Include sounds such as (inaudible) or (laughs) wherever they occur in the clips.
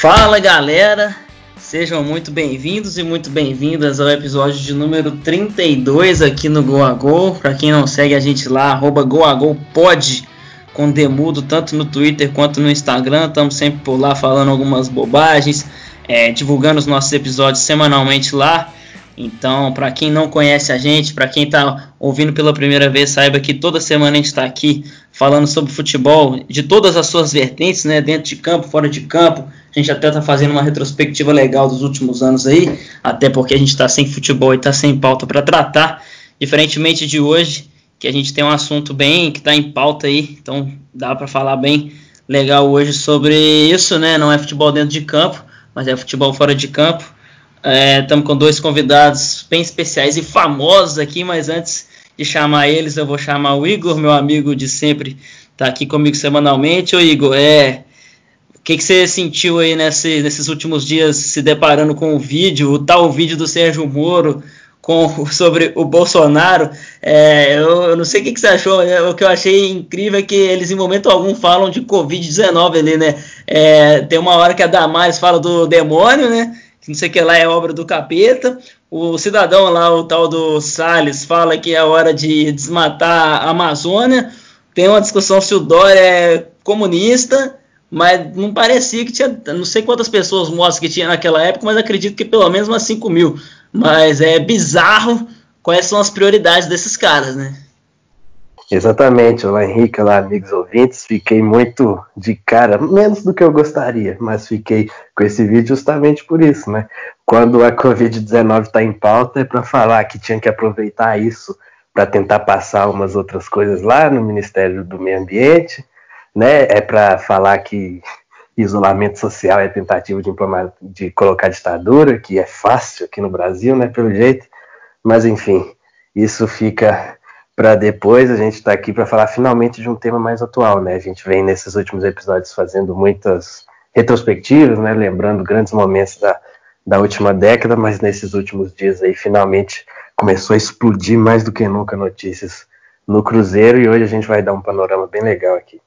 Fala galera, sejam muito bem-vindos e muito bem-vindas ao episódio de número 32 aqui no Go a. Para quem não segue a gente lá, arroba GoAGoPod com Demudo, tanto no Twitter quanto no Instagram. Estamos sempre por lá falando algumas bobagens, é, divulgando os nossos episódios semanalmente lá. Então, para quem não conhece a gente, para quem está ouvindo pela primeira vez, saiba que toda semana a gente está aqui falando sobre futebol de todas as suas vertentes, né, dentro de campo, fora de campo. A gente até está fazendo uma retrospectiva legal dos últimos anos aí, até porque a gente está sem futebol e está sem pauta para tratar. Diferentemente de hoje, que a gente tem um assunto bem que está em pauta aí, então dá para falar bem legal hoje sobre isso, né? Não é futebol dentro de campo, mas é futebol fora de campo. Estamos é, com dois convidados bem especiais e famosos aqui, mas antes de chamar eles, eu vou chamar o Igor, meu amigo de sempre, tá aqui comigo semanalmente. Ô Igor, é. Que, que você sentiu aí nesse, nesses últimos dias se deparando com o vídeo, o tal vídeo do Sérgio Moro com, sobre o Bolsonaro? É, eu, não sei o que, que você achou, né? o que eu achei incrível é que eles em momento algum falam de Covid-19 ali, né? É, tem uma hora que a Damares fala do demônio, né? não sei o que lá é obra do capeta. O cidadão lá, o tal do Salles, fala que é hora de desmatar a Amazônia. Tem uma discussão se o Dória é comunista, mas não parecia que tinha. Não sei quantas pessoas mostram que tinha naquela época, mas acredito que pelo menos umas 5 mil. Mas é bizarro quais são as prioridades desses caras, né? Exatamente, olá Henrique, olá amigos ouvintes, fiquei muito de cara, menos do que eu gostaria, mas fiquei com esse vídeo justamente por isso, né? Quando a Covid-19 está em pauta é para falar que tinha que aproveitar isso para tentar passar umas outras coisas lá no Ministério do Meio Ambiente, né? É para falar que isolamento social é tentativa de, de colocar ditadura, que é fácil aqui no Brasil, né? Pelo jeito, mas enfim, isso fica para depois a gente estar tá aqui para falar finalmente de um tema mais atual, né? A gente vem nesses últimos episódios fazendo muitas retrospectivas, né? Lembrando grandes momentos da, da última década, mas nesses últimos dias aí finalmente começou a explodir mais do que nunca notícias no Cruzeiro e hoje a gente vai dar um panorama bem legal aqui.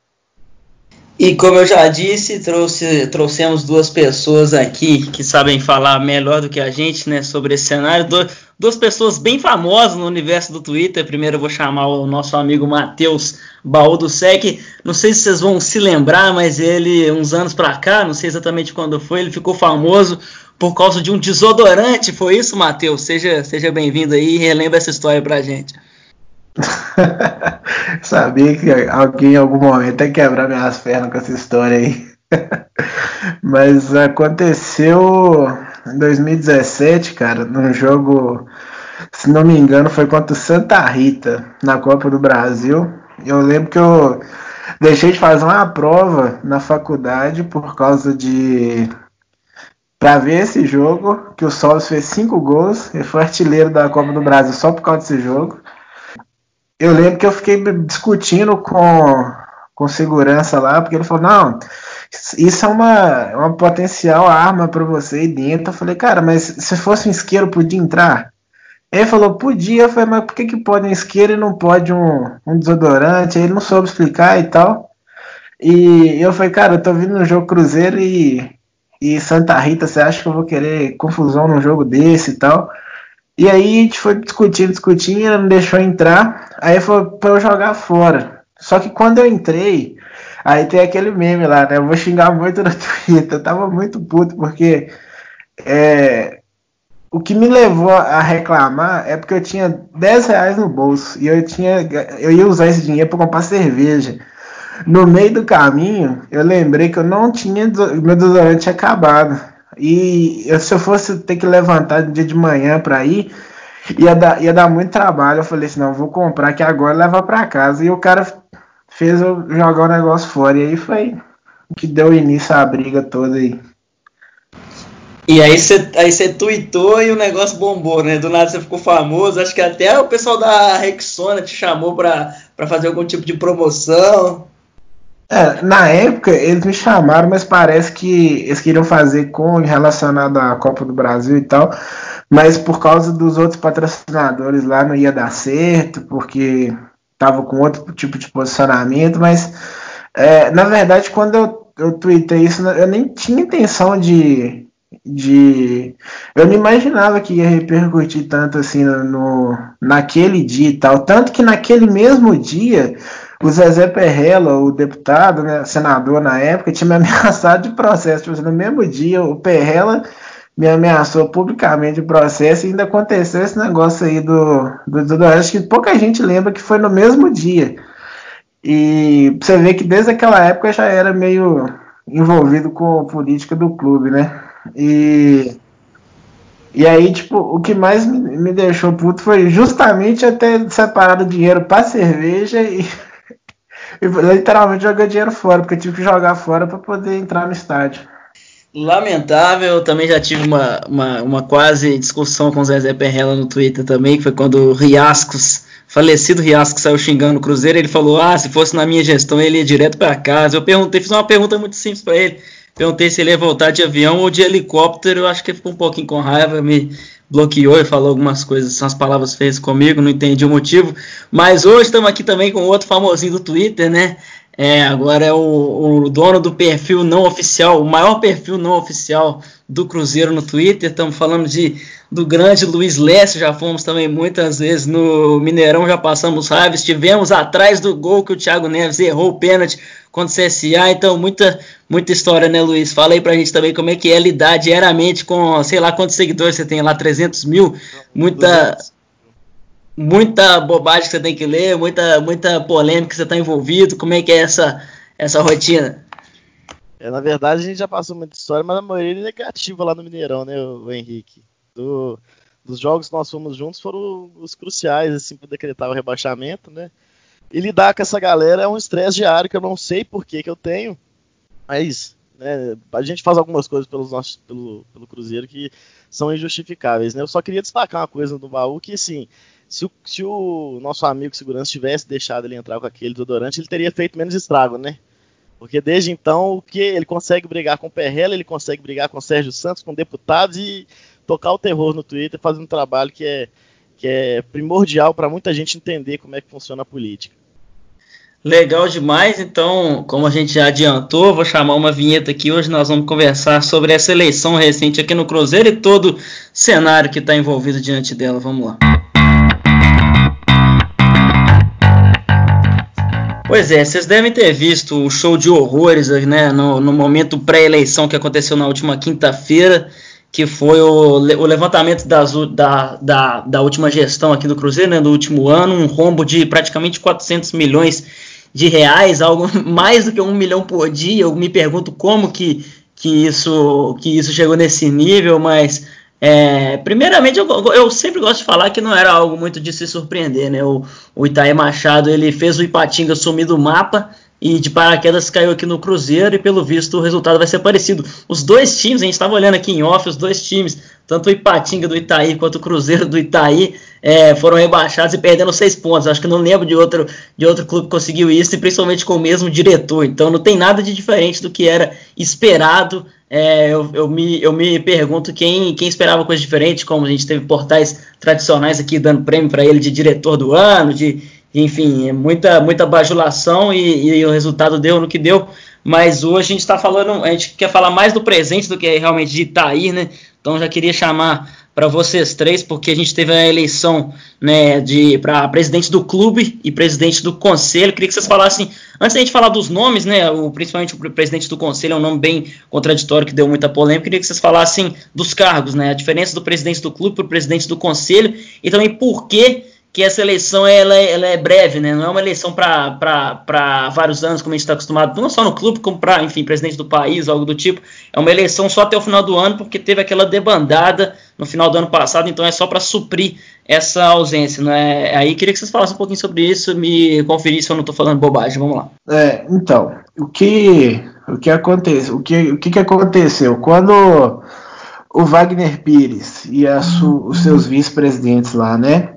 E como eu já disse, trouxe, trouxemos duas pessoas aqui que sabem falar melhor do que a gente né, sobre esse cenário. Do, duas pessoas bem famosas no universo do Twitter. Primeiro eu vou chamar o nosso amigo Matheus Baú do Sec. Não sei se vocês vão se lembrar, mas ele, uns anos pra cá, não sei exatamente quando foi, ele ficou famoso por causa de um desodorante. Foi isso, Matheus? Seja, seja bem-vindo aí e relembra essa história pra gente. (laughs) Sabia que alguém em algum momento ia quebrar minhas pernas com essa história aí. (laughs) Mas aconteceu em 2017, cara, num jogo, se não me engano, foi contra o Santa Rita na Copa do Brasil. Eu lembro que eu deixei de fazer uma prova na faculdade por causa de para ver esse jogo, que o Solos fez cinco gols, e foi artilheiro da Copa do Brasil só por causa desse jogo eu lembro que eu fiquei discutindo com, com segurança lá, porque ele falou, não, isso é uma, uma potencial arma para você aí dentro. Eu falei, cara, mas se fosse um isqueiro, podia entrar? Ele falou, podia. Eu falei, mas por que, que pode um isqueiro e não pode um, um desodorante? Ele não soube explicar e tal. E eu falei, cara, eu tô vindo no jogo Cruzeiro e, e Santa Rita, você acha que eu vou querer confusão num jogo desse e tal? E aí a gente foi discutindo, discutindo, não deixou entrar. Aí foi pra eu jogar fora. Só que quando eu entrei, aí tem aquele meme lá, né? Eu vou xingar muito no (laughs) Twitter. Eu tava muito puto, porque é, o que me levou a reclamar é porque eu tinha 10 reais no bolso e eu tinha eu ia usar esse dinheiro para comprar cerveja. No meio do caminho, eu lembrei que eu não tinha meu desodorante acabado. E eu, se eu fosse ter que levantar no dia de manhã para ir, ia dar, ia dar muito trabalho. Eu falei assim, não, vou comprar que agora leva para casa. E o cara fez eu jogar o negócio fora. E aí foi que deu início à briga toda aí. E aí você aí tweetou e o negócio bombou, né? Do nada você ficou famoso. Acho que até o pessoal da Rexona te chamou para fazer algum tipo de promoção. É, na época eles me chamaram, mas parece que eles queriam fazer com relacionado à Copa do Brasil e tal, mas por causa dos outros patrocinadores lá não ia dar certo, porque tava com outro tipo de posicionamento, mas é, na verdade quando eu, eu tuitei isso, eu nem tinha intenção de, de. Eu não imaginava que ia repercutir tanto assim no, naquele dia e tal. Tanto que naquele mesmo dia, o Zezé Perrella, o deputado, né, senador na época, tinha me (laughs) ameaçado de processo. Tipo, assim, no mesmo dia, o Perrella me ameaçou publicamente de processo e ainda aconteceu esse negócio aí do, do, do que pouca gente lembra que foi no mesmo dia. E você vê que desde aquela época já era meio envolvido com a política do clube, né? E, e aí, tipo, o que mais me, me deixou puto foi justamente até separar o dinheiro para cerveja e, (laughs) e literalmente jogar dinheiro fora, porque eu tive que jogar fora para poder entrar no estádio. Lamentável, também já tive uma, uma, uma quase discussão com o Zezé Perrella no Twitter também, que foi quando o Riascos, falecido Riascos, saiu xingando o Cruzeiro, ele falou, ah, se fosse na minha gestão ele ia direto para casa. Eu perguntei, fiz uma pergunta muito simples para ele, perguntei se ele ia voltar de avião ou de helicóptero, eu acho que ele ficou um pouquinho com raiva, me bloqueou e falou algumas coisas, são as palavras feias comigo, não entendi o motivo, mas hoje estamos aqui também com outro famosinho do Twitter, né, é, agora é o, o, dono do perfil não oficial, o maior perfil não oficial do Cruzeiro no Twitter. Estamos falando de do grande Luiz Lécio, já fomos também muitas vezes no Mineirão, já passamos raiva, estivemos atrás do gol que o Thiago Neves errou o pênalti contra o CSA, então muita, muita história, né, Luiz? Fala aí pra gente também como é que é lidar diariamente com, sei lá quantos seguidores você tem lá, 300 mil, muita muita bobagem que você tem que ler, muita, muita polêmica que você está envolvido. Como é que é essa, essa rotina? É, na verdade, a gente já passou muita história, mas a maioria é negativa lá no Mineirão, né, o Henrique? Do, dos jogos que nós fomos juntos foram os cruciais, assim, para decretar o rebaixamento, né? E lidar com essa galera é um estresse diário que eu não sei por que, que eu tenho, mas né, a gente faz algumas coisas pelos nossos, pelo, pelo Cruzeiro que são injustificáveis, né? Eu só queria destacar uma coisa no baú que, assim, se o, se o nosso amigo segurança tivesse deixado ele entrar com aquele desodorante, ele teria feito menos estrago, né? Porque desde então, o que ele consegue brigar com o Perrella, ele consegue brigar com o Sérgio Santos, com deputados e tocar o terror no Twitter, fazendo um trabalho que é, que é primordial para muita gente entender como é que funciona a política. Legal demais, então, como a gente já adiantou, vou chamar uma vinheta aqui. Hoje nós vamos conversar sobre essa eleição recente aqui no Cruzeiro e todo cenário que está envolvido diante dela. Vamos lá. Pois é, vocês devem ter visto o show de horrores né, no, no momento pré-eleição que aconteceu na última quinta-feira, que foi o, o levantamento das, da, da, da, última gestão aqui do Cruzeiro, né, do último ano, um rombo de praticamente 400 milhões de reais, algo (laughs) mais do que um milhão por dia. Eu me pergunto como que, que, isso, que isso chegou nesse nível, mas é, primeiramente, eu, eu, sempre gosto de falar que não era algo muito de se surpreender, né? O, o Itaí Machado ele fez o Ipatinga sumir do mapa e de paraquedas caiu aqui no Cruzeiro e pelo visto o resultado vai ser parecido. Os dois times, a gente estava olhando aqui em off, os dois times, tanto o Ipatinga do Itaí quanto o Cruzeiro do Itaí, é, foram rebaixados e perdendo seis pontos. Acho que não lembro de outro, de outro clube que conseguiu isso, e principalmente com o mesmo diretor. Então não tem nada de diferente do que era esperado é, eu, eu, me, eu me pergunto quem, quem esperava coisa diferente, como a gente teve portais tradicionais aqui dando prêmio para ele de diretor do ano, de, enfim, muita, muita bajulação e, e, o resultado deu no que deu. Mas hoje a gente está falando, a gente quer falar mais do presente do que realmente de Itaí, né? Então já queria chamar para vocês três, porque a gente teve a eleição né, de para presidente do clube e presidente do conselho. Queria que vocês falassem, antes da gente falar dos nomes, né, o, principalmente o presidente do conselho é um nome bem contraditório que deu muita polêmica. Queria que vocês falassem dos cargos, né, a diferença do presidente do clube para o presidente do conselho e também por que que essa eleição ela, é, ela é breve, né? Não é uma eleição para vários anos, como a gente está acostumado, não só no clube, como para, enfim, presidente do país, algo do tipo. É uma eleição só até o final do ano, porque teve aquela debandada no final do ano passado, então é só para suprir essa ausência, né? Aí queria que vocês falassem um pouquinho sobre isso, me conferir se eu não estou falando bobagem. Vamos lá. É, então, o que o que acontece, o que o que, que aconteceu quando o Wagner Pires e su, os seus vice-presidentes lá, né?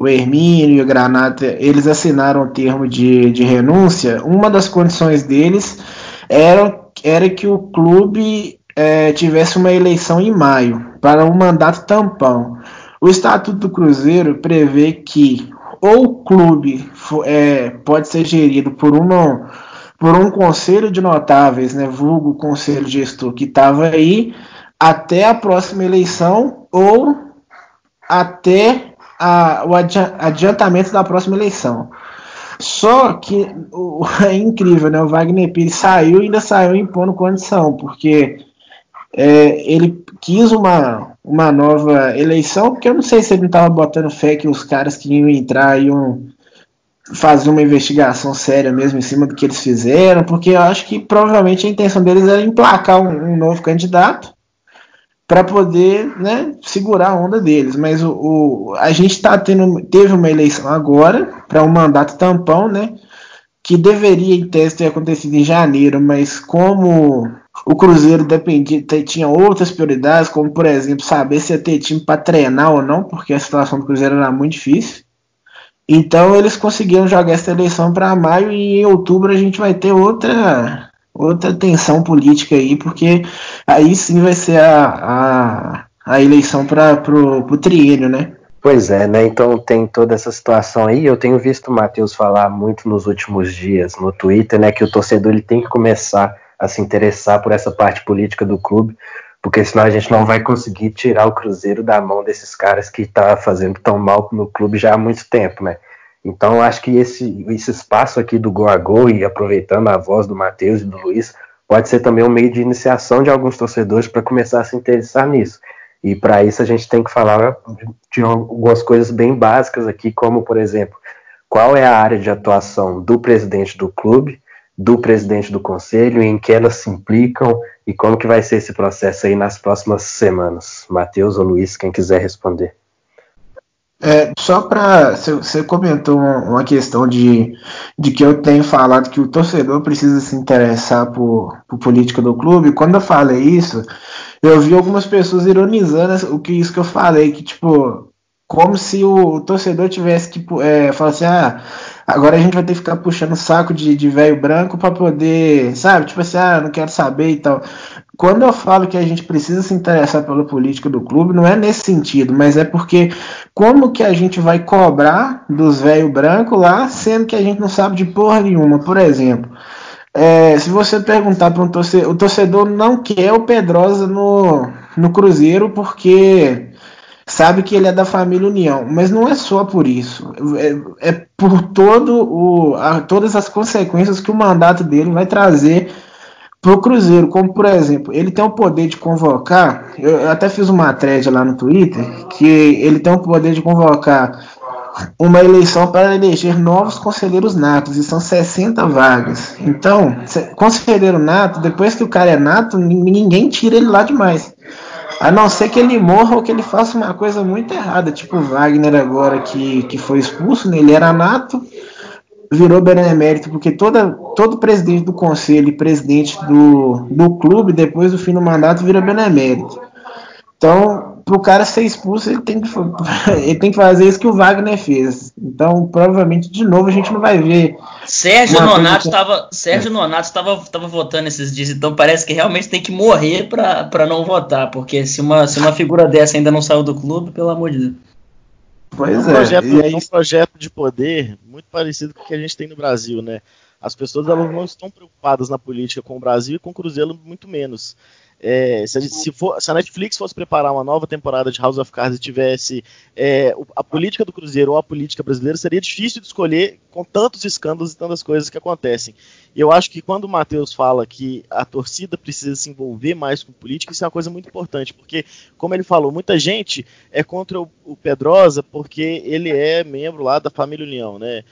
O Hermínio e o Granata, eles assinaram o termo de, de renúncia, uma das condições deles era, era que o clube é, tivesse uma eleição em maio, para um mandato tampão. O Estatuto do Cruzeiro prevê que ou o clube é, pode ser gerido por uma, por um conselho de notáveis, né, vulgo conselho gestor que estava aí até a próxima eleição ou até a, o adiantamento da próxima eleição. Só que o, (laughs) é incrível, né? O Wagner Pires saiu e ainda saiu impondo condição, porque é, ele quis uma, uma nova eleição, porque eu não sei se ele não estava botando fé que os caras que iam entrar iam fazer uma investigação séria mesmo em cima do que eles fizeram, porque eu acho que provavelmente a intenção deles era emplacar um, um novo candidato para poder né, segurar a onda deles. Mas o, o a gente tá tendo, teve uma eleição agora para um mandato tampão, né? Que deveria em tese ter acontecido em janeiro, mas como o Cruzeiro dependia, tinha outras prioridades, como por exemplo saber se ia ter time para treinar ou não, porque a situação do Cruzeiro era muito difícil. Então eles conseguiram jogar essa eleição para maio e em outubro a gente vai ter outra outra tensão política aí, porque aí sim vai ser a, a, a eleição para pro triênio, né? Pois é, né? Então tem toda essa situação aí. Eu tenho visto o Matheus falar muito nos últimos dias no Twitter, né? Que o torcedor ele tem que começar a se interessar por essa parte política do clube, porque senão a gente não vai conseguir tirar o Cruzeiro da mão desses caras que tá fazendo tão mal no clube já há muito tempo, né? Então, acho que esse, esse espaço aqui do Go a Go, e aproveitando a voz do Matheus e do Luiz, pode ser também um meio de iniciação de alguns torcedores para começar a se interessar nisso. E para isso a gente tem que falar de algumas coisas bem básicas aqui, como, por exemplo, qual é a área de atuação do presidente do clube, do presidente do conselho, em que elas se implicam e como que vai ser esse processo aí nas próximas semanas. Matheus ou Luiz, quem quiser responder. É, só para. Você comentou uma questão de, de que eu tenho falado que o torcedor precisa se interessar por, por política do clube. Quando eu falei isso, eu vi algumas pessoas ironizando o que isso que eu falei, que tipo, como se o torcedor tivesse que é, falar assim, ah, agora a gente vai ter que ficar puxando saco de velho branco para poder, sabe, tipo assim, ah, não quero saber e tal quando eu falo que a gente precisa se interessar pela política do clube, não é nesse sentido, mas é porque como que a gente vai cobrar dos velho branco lá, sendo que a gente não sabe de porra nenhuma, por exemplo. É, se você perguntar para um torcedor, o torcedor não quer o Pedrosa no, no Cruzeiro porque sabe que ele é da família União, mas não é só por isso, é, é por todo o, a, todas as consequências que o mandato dele vai trazer para o Cruzeiro, como por exemplo, ele tem o poder de convocar, eu até fiz uma thread lá no Twitter, que ele tem o poder de convocar uma eleição para eleger novos conselheiros natos, e são 60 vagas. Então, conselheiro nato, depois que o cara é nato, ninguém tira ele lá demais. A não ser que ele morra ou que ele faça uma coisa muito errada, tipo o Wagner agora que, que foi expulso, né? ele era nato, virou benemérito, porque toda, todo presidente do conselho e presidente do, do clube, depois do fim do mandato, vira benemérito. Então, para o cara ser expulso, ele tem, que, (laughs) ele tem que fazer isso que o Wagner fez. Então, provavelmente, de novo, a gente não vai ver. Sérgio Nonato estava Sérgio Nonato estava tava votando esses dias, então parece que realmente tem que morrer para não votar, porque se uma, se uma figura dessa ainda não saiu do clube, pelo amor de Deus. Pois é. Um projeto, é um projeto de poder muito parecido com o que a gente tem no Brasil, né? As pessoas elas não estão preocupadas na política com o Brasil e com o Cruzeiro muito menos. É, se, a se, for, se, a Netflix fosse preparar uma nova temporada de House of Cards e tivesse é, a política do Cruzeiro ou a política brasileira, seria difícil de escolher com tantos escândalos e tantas coisas que acontecem. E eu acho que quando o Matheus fala que a torcida precisa se envolver mais com política, isso é uma coisa muito importante, porque, como ele falou, muita gente é contra o, o Pedrosa porque ele é membro lá da família União, né?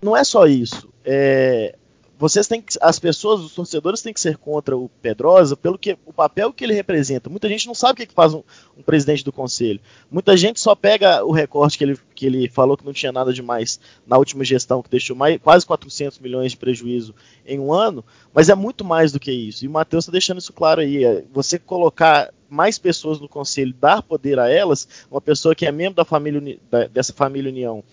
Não é só isso. É, vocês têm que, as pessoas, os torcedores têm que ser contra o Pedrosa pelo que o papel que ele representa. Muita gente não sabe o que, faz um, um, presidente do conselho. Muita gente só pega o recorte que ele, que ele falou que não tinha nada demais na última gestão, que deixou mais, quase 400 milhões de prejuízo em um ano, mas é muito mais do que isso. E o Matheus está deixando isso claro aí. É você colocar mais pessoas no conselho, dar poder a elas, uma pessoa que é membro da família, da, dessa família União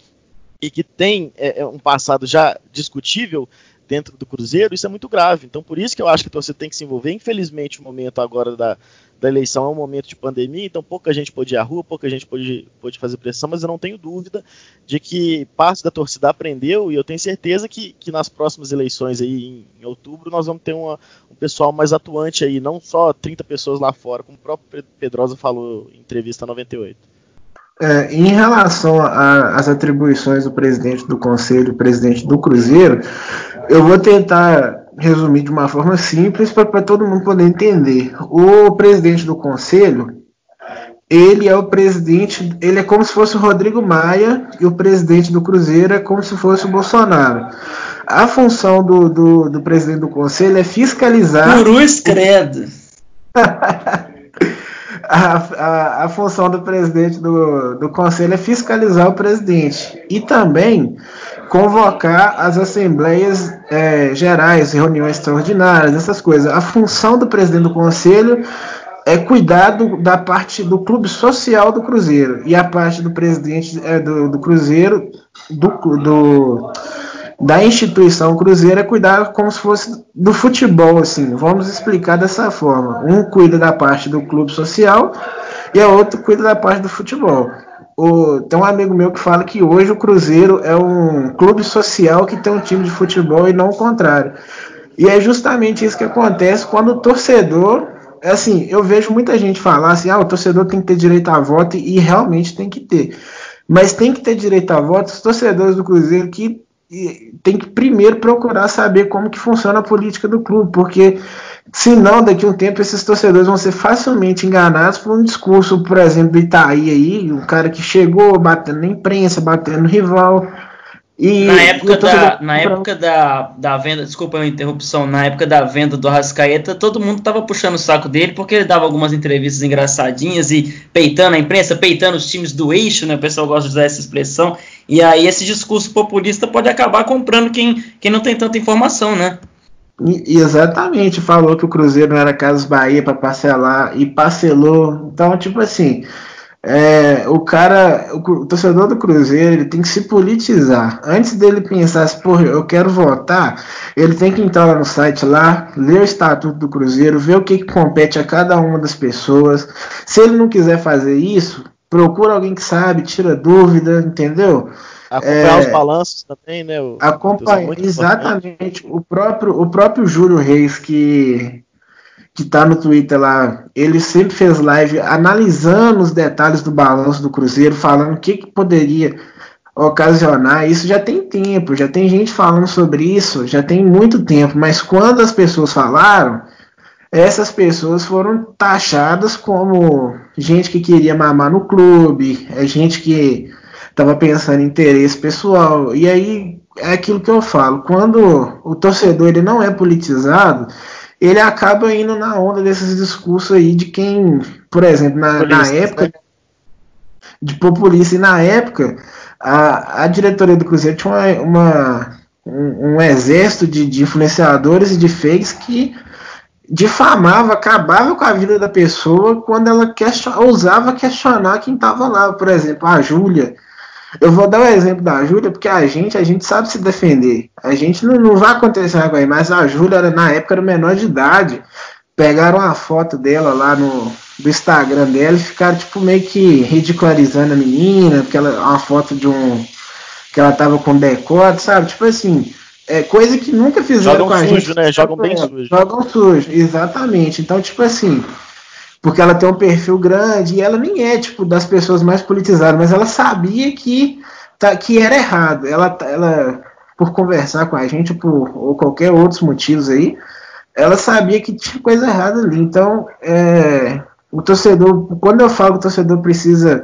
e que tem é, é um passado já discutível, dentro do Cruzeiro, isso é muito grave. Então, por isso que eu acho que você tem que se envolver. Infelizmente, o momento agora da, da eleição é um momento de pandemia, então pouca gente pôde ir à rua, pouca gente pôde, pôde fazer pressão, mas eu não tenho dúvida de que parte da torcida aprendeu e eu tenho certeza que, que nas próximas eleições aí em, em outubro nós vamos ter uma, um pessoal mais atuante aí, não só 30 pessoas lá fora, como o próprio Pedrosa falou em entrevista 98. É, em relação às atribuições do presidente do conselho presidente do Cruzeiro, eu vou tentar resumir de uma forma simples para todo mundo poder entender. O presidente do conselho, ele é o presidente, ele é como se fosse o Rodrigo Maia e o presidente do Cruzeiro é como se fosse o Bolsonaro. A função do, do, do presidente do conselho é fiscalizar. Cruz credo. (laughs) a, a, a, função do presidente do, do conselho é fiscalizar o presidente e também convocar as assembleias é, gerais, reuniões extraordinárias, essas coisas. A função do presidente do conselho é cuidar do, da parte do clube social do Cruzeiro e a parte do presidente é, do, do Cruzeiro do, do da instituição Cruzeiro é cuidar como se fosse do futebol, assim. Vamos explicar dessa forma. Um cuida da parte do clube social e a outro cuida da parte do futebol. O, tem um amigo meu que fala que hoje o Cruzeiro é um clube social que tem um time de futebol e não o contrário. E é justamente isso que acontece quando o torcedor. Assim, eu vejo muita gente falar assim: ah, o torcedor tem que ter direito a voto, e realmente tem que ter. Mas tem que ter direito a voto os torcedores do Cruzeiro que tem que primeiro procurar saber como que funciona a política do clube, porque senão daqui a um tempo esses torcedores vão ser facilmente enganados por um discurso, por exemplo, do Itaí aí, um cara que chegou batendo na imprensa, batendo no rival, e, na época, da, na época da, da venda, desculpa a interrupção, na época da venda do Arrascaeta, todo mundo tava puxando o saco dele porque ele dava algumas entrevistas engraçadinhas e peitando a imprensa, peitando os times do eixo, né? O pessoal gosta de usar essa expressão. E aí esse discurso populista pode acabar comprando quem, quem não tem tanta informação, né? Exatamente, falou que o Cruzeiro não era Casas Bahia para parcelar e parcelou. Então, tipo assim, é, o cara, o, o, torcedor do Cruzeiro, ele tem que se politizar. Antes dele pensar assim, porra, eu quero votar, ele tem que entrar lá no site lá, ler o estatuto do Cruzeiro, ver o que, que compete a cada uma das pessoas. Se ele não quiser fazer isso, procura alguém que sabe, tira dúvida, entendeu? Acompanhar é, os balanços também, né? acompanhar, exatamente. O próprio, o próprio Júlio Reis, que que tá no Twitter lá, ele sempre fez live analisando os detalhes do balanço do Cruzeiro, falando o que, que poderia ocasionar. Isso já tem tempo, já tem gente falando sobre isso, já tem muito tempo, mas quando as pessoas falaram, essas pessoas foram taxadas como gente que queria mamar no clube, é gente que estava pensando em interesse pessoal. E aí é aquilo que eu falo, quando o torcedor ele não é politizado, ele acaba indo na onda desses discursos aí de quem, por exemplo, na, na época né? de populista, e na época a, a diretoria do Cruzeiro tinha uma, uma um, um, exército de, de, influenciadores e de fakes que difamava, acabava com a vida da pessoa quando ela question, ousava questionar quem estava lá. Por exemplo, a Júlia eu vou dar o um exemplo da Júlia, porque a gente, a gente sabe se defender. A gente não, não vai acontecer com aí, mas a Júlia, na época, era menor de idade. Pegaram uma foto dela lá no do Instagram dela e ficaram, tipo, meio que ridicularizando a menina, porque ela uma foto de um. que ela tava com decote, sabe? Tipo assim. É coisa que nunca fizeram Jogam com a sujo, gente. Né? Jogam bem sujo. Jogam sujo, exatamente. Então, tipo assim, porque ela tem um perfil grande e ela nem é tipo das pessoas mais politizadas, mas ela sabia que tá, que era errado. Ela, ela por conversar com a gente por ou qualquer outros motivos aí, ela sabia que tinha coisa errada ali. Então, é, o torcedor, quando eu falo que o torcedor precisa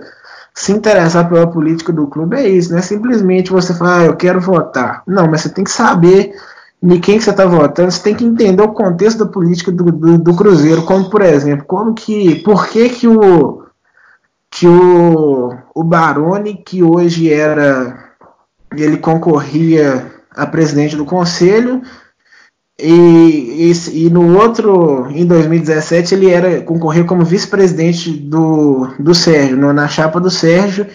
se interessar pela política do clube, é isso, não é simplesmente você falar, ah, eu quero votar. Não, mas você tem que saber de quem você está votando, você tem que entender o contexto da política do, do, do, Cruzeiro, como por exemplo, como que, por que que o que o, o Baroni, que hoje era, ele concorria a presidente do conselho, e, e, e, no outro, em 2017, ele era concorreu como vice-presidente do, do Sérgio, no, na chapa do Sérgio,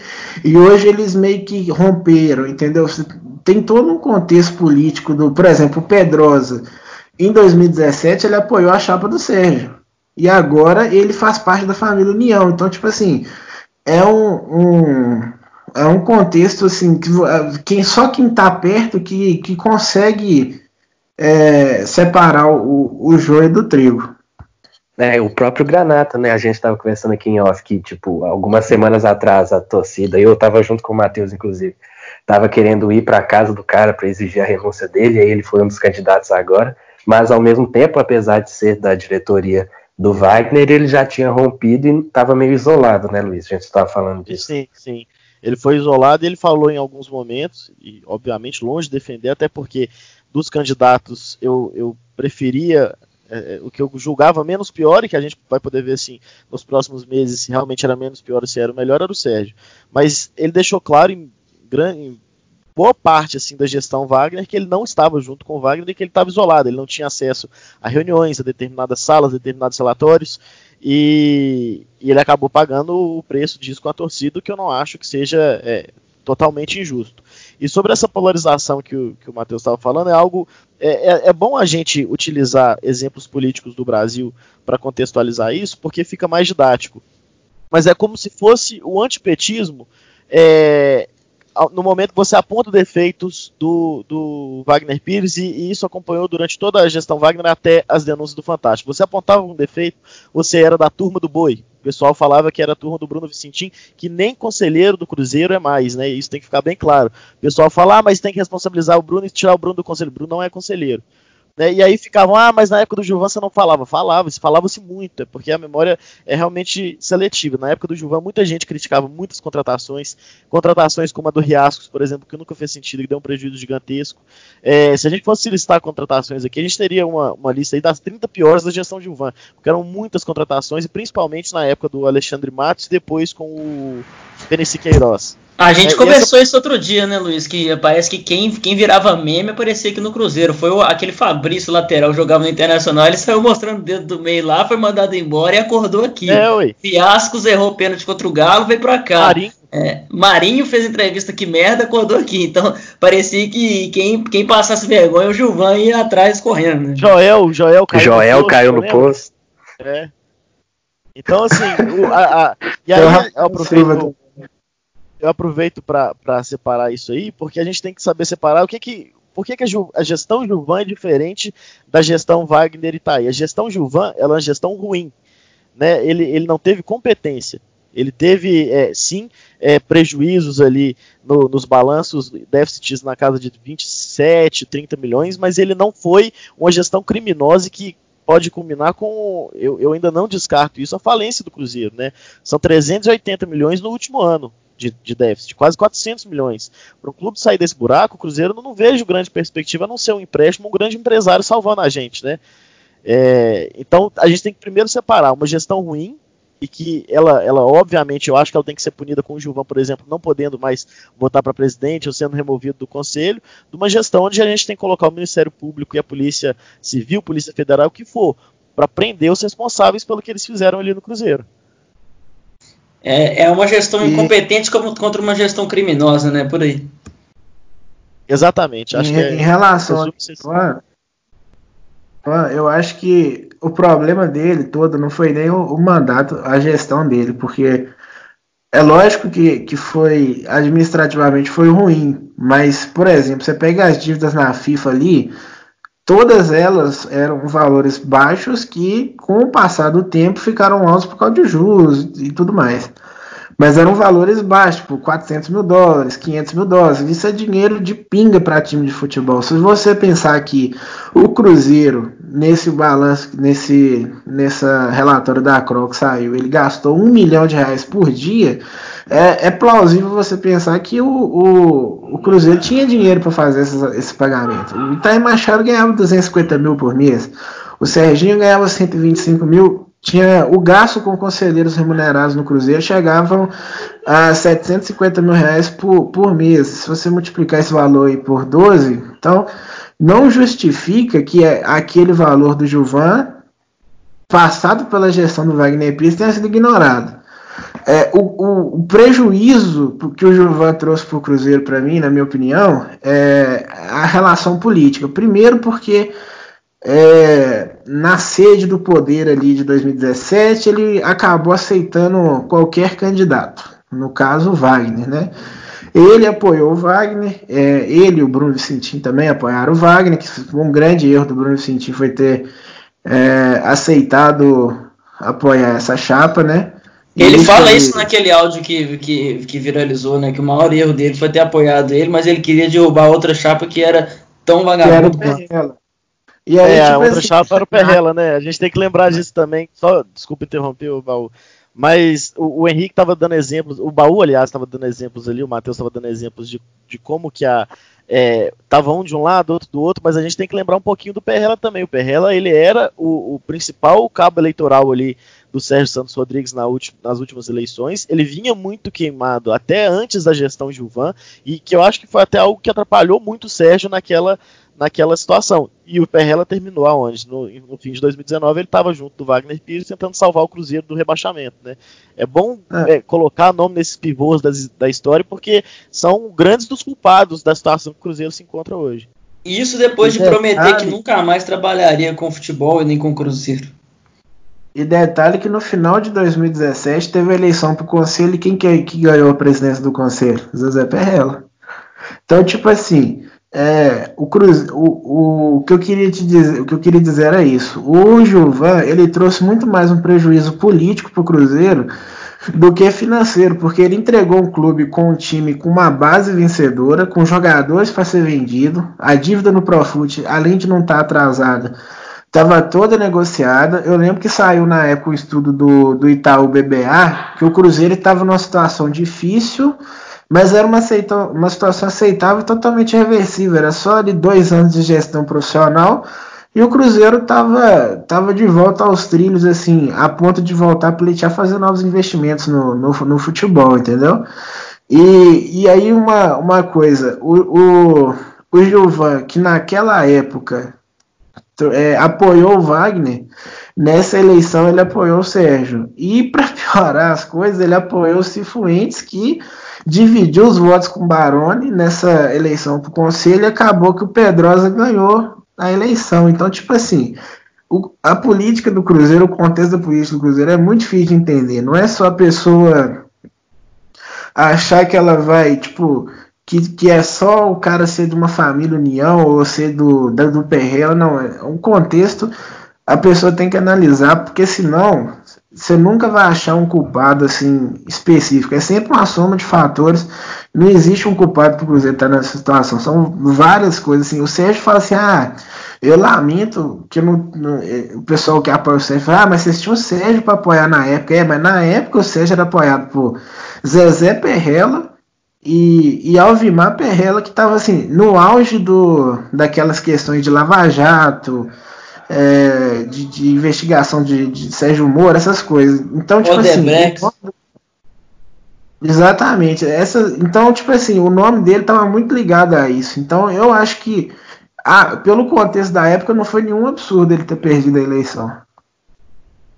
e hoje eles meio que romperam, entendeu? tem todo um contexto político do, por exemplo, o Pedrosa. Em 2017 ele apoiou a chapa do Sérgio. e agora ele faz parte da família União. Então, tipo assim, é um, um é um contexto assim que quem, só quem está perto que, que consegue é, separar o, o joio do trigo. É, o próprio Granata, né? A gente estava conversando aqui em off que, tipo, algumas semanas atrás a torcida, eu estava junto com o Matheus, inclusive, estava querendo ir para casa do cara para exigir a renúncia dele, e aí ele foi um dos candidatos agora. Mas ao mesmo tempo, apesar de ser da diretoria do Wagner, ele já tinha rompido e estava meio isolado, né, Luiz? A gente estava falando disso. Sim, sim. Ele foi isolado e ele falou em alguns momentos, e obviamente longe de defender, até porque dos candidatos eu, eu preferia é, é, o que eu julgava menos pior e que a gente vai poder ver assim nos próximos meses se realmente era menos pior ou se era o melhor era o Sérgio. Mas ele deixou claro em, em boa parte assim da gestão Wagner que ele não estava junto com o Wagner e que ele estava isolado, ele não tinha acesso a reuniões, a determinadas salas, a determinados relatórios e, e ele acabou pagando o preço disso com a torcida, que eu não acho que seja é, totalmente injusto. E sobre essa polarização que o, que o Matheus estava falando, é algo. É, é, é, bom a gente utilizar exemplos políticos do Brasil para contextualizar isso, porque fica mais didático. Mas é como se fosse o antipetismo. É, no momento que você aponta defeitos do, do Wagner Pires, e, e, isso acompanhou durante toda a gestão Wagner até as denúncias do Fantástico. Você apontava um defeito, você era da turma do boi, pessoal falava que era a turma do Bruno Vicentim, que nem conselheiro do Cruzeiro é mais, né? Isso tem que ficar bem claro. O pessoal fala, ah, mas tem que responsabilizar o Bruno e tirar o Bruno do conselho. O Bruno não é conselheiro. Né? E aí ficavam, ah, mas na época do Gilvan você não falava. Falava, se falava-se muito, é porque a memória é realmente seletiva. Na época do Gilvan, muita gente criticava muitas contratações, contratações como a do Riascos, por exemplo, que nunca fez sentido, que deu um prejuízo gigantesco. É, se a gente fosse listar contratações aqui, a gente teria uma, uma lista das 30 piores da gestão Gilvan, porque eram muitas contratações, e principalmente na época do Alexandre Matos e depois com o Penesi Queiroz. A gente é, conversou essa... isso outro dia, né, Luiz? Que parece que quem, quem virava meme aparecia aqui no Cruzeiro. Foi o, aquele Fabrício lateral jogava no Internacional, ele saiu mostrando o dedo do meio lá, foi mandado embora e acordou aqui. É, ui. Fiascos errou pênalti contra o Galo, veio pra cá. Marinho. É, Marinho fez entrevista que merda, acordou aqui. Então parecia que quem, quem passasse vergonha, o Gilvan ia atrás correndo. Né? Joel, Joel caiu Joel no caiu no posto. É. Então, assim, o, a, a, e aí eu aproveito eu aproveito para separar isso aí, porque a gente tem que saber separar o que que. Por que, que a, a, gestão Gilvan é diferente da gestão Wagner e Itaí? A gestão Gilvan ela é uma gestão ruim. Né? Ele, ele não teve competência. Ele teve, é, sim, é, prejuízos ali no, nos balanços, déficits na casa de 27, 30 milhões, mas ele não foi uma gestão criminosa que pode culminar com, eu, eu ainda não descarto isso, a falência do Cruzeiro. Né? São 380 milhões no último ano de, de déficit, quase 400 milhões. Para o clube sair desse buraco, o Cruzeiro não, não vejo grande perspectiva a não ser um empréstimo, um grande empresário salvando a gente, né? É, então a gente tem que primeiro separar uma gestão ruim e que ela, ela obviamente, eu acho que ela tem que ser punida com o Gilvan, por exemplo, não podendo mais votar para presidente ou sendo removido do conselho, de uma gestão onde a gente tem que colocar o Ministério Público e a Polícia Civil, Polícia Federal, o que for, para prender os responsáveis pelo que eles fizeram ali no Cruzeiro. É, é uma gestão e... incompetente como, contra uma gestão criminosa, né? Por aí. Exatamente. Acho em, que é, em relação a, eu acho que o problema dele todo não foi nem o, o, mandato, a gestão dele, porque é lógico que, que foi administrativamente foi ruim, mas, por exemplo, você pega as dívidas na FIFA ali, todas elas eram valores baixos que, com o passar do tempo, ficaram altos por causa de juros e tudo mais. Mas eram valores baixos, tipo 400 mil dólares, 500 mil dólares. Isso é dinheiro de pinga para time de futebol. Se você pensar que o Cruzeiro, nesse balanço, nesse nessa relatório da Croc saiu, ele gastou um milhão de reais por dia, é, é plausível você pensar que o, o, o Cruzeiro tinha dinheiro para fazer esse, esse pagamento. O Itaí Machado ganhava 250 mil por mês, o Serginho ganhava 125 mil tinha o gasto com conselheiros remunerados no Cruzeiro chegavam a 750 mil reais por, por mês. Se você multiplicar esse valor aí por 12, então não justifica que é aquele valor do Gilvan passado pela gestão do Wagner Pires tenha sido ignorado. É, o, o, o, prejuízo que o Gilvan trouxe para o Cruzeiro, para mim, na minha opinião, é a relação política. Primeiro, porque é, na sede do poder ali de 2017, ele acabou aceitando qualquer candidato, no caso Wagner, né? Ele apoiou o Wagner, é, ele e o Bruno Vicentim também apoiaram o Wagner, que um grande erro do Bruno Vicentim foi ter é, aceitado apoiar essa chapa, né? Ele fala isso naquele áudio que, que, que viralizou, né? Que o maior erro dele foi ter apoiado ele, mas ele queria derrubar outra chapa que era tão vagabundo quanto. E aí, é, tipo, a outra assim, chapa era o Perrela, (laughs) né? A gente tem que lembrar disso também. Só, desculpa interromper o baú. Mas o, o Henrique estava dando exemplos, o baú, aliás, estava dando exemplos ali, o Matheus estava dando exemplos de, de como que a. É, tava um de um lado, outro do outro, mas a gente tem que lembrar um pouquinho do Perrela também. O Perrela, ele era o, o principal cabo eleitoral ali do Sérgio Santos Rodrigues na nas últimas eleições. Ele vinha muito queimado até antes da gestão Gilvan, e que eu acho que foi até algo que atrapalhou muito o Sérgio naquela naquela situação. E o Perrella terminou aonde? No, no fim de 2019 ele estava junto do Wagner Pires tentando salvar o Cruzeiro do rebaixamento. Né? É bom é. É, colocar nome nesses pivôs das, da história porque são grandes dos culpados da situação que o Cruzeiro se encontra hoje. E isso depois de prometer que nunca mais trabalharia com futebol e nem com o Cruzeiro. E detalhe que no final de 2017 teve a eleição para o conselho e quem que, que ganhou a presidência do conselho? José Perrella. Então, tipo assim, é, o, Cruz, o, o, que eu queria te dizer, o que eu queria dizer era isso. O Gilvan ele trouxe muito mais um prejuízo político para o Cruzeiro do que financeiro, porque ele entregou um clube com um time com uma base vencedora, com jogadores para ser vendido, a dívida no Profut, além de não estar tá atrasada, estava toda negociada. Eu lembro que saiu na época o estudo do, do Itaú BBA que o Cruzeiro estava numa situação difícil mas era uma, aceita, uma situação aceitável totalmente reversível. Era só ali dois anos de gestão profissional e o Cruzeiro estava tava de volta aos trilhos, assim, a ponto de voltar a pleitear fazer novos investimentos no, no, no, futebol, entendeu? E, e aí uma, uma coisa, o, o, o Gilvan, que naquela época é, apoiou o Wagner, nessa eleição ele apoiou o Sérgio. E para (laughs) piorar as coisas, ele apoiou o Cifuentes, que dividiu os votos com o Baroni nessa eleição para o conselho e acabou que o Pedrosa ganhou a eleição. Então, tipo assim, o, a política do Cruzeiro, o contexto da política do Cruzeiro é muito difícil de entender. Não é só a pessoa achar que ela vai, tipo, que, que é só o cara ser de uma família união ou ser do, do, do não. É um contexto a pessoa tem que analisar, porque senão você nunca vai achar um culpado assim específico. É sempre uma soma de fatores. Não existe um culpado para o Cruzeiro estar nessa situação. São várias coisas assim. O Sérgio fala assim: ah, eu lamento que não, não, eh, o pessoal que apoia o Sérgio fala, ah, mas vocês tinham o Sérgio para apoiar na época. É, mas na época o Sérgio era apoiado por Zezé Perrella e, e Alvimar Perrella, que estava assim, no auge do, daquelas questões de Lava Jato de, de, investigação de, de, Sérgio Moro, essas coisas. Então, tipo assim. Exatamente. Essa, então, tipo assim, o nome dele estava muito ligado a isso. Então, eu acho que, ah, pelo contexto da época, não foi nenhum absurdo ele ter perdido a eleição.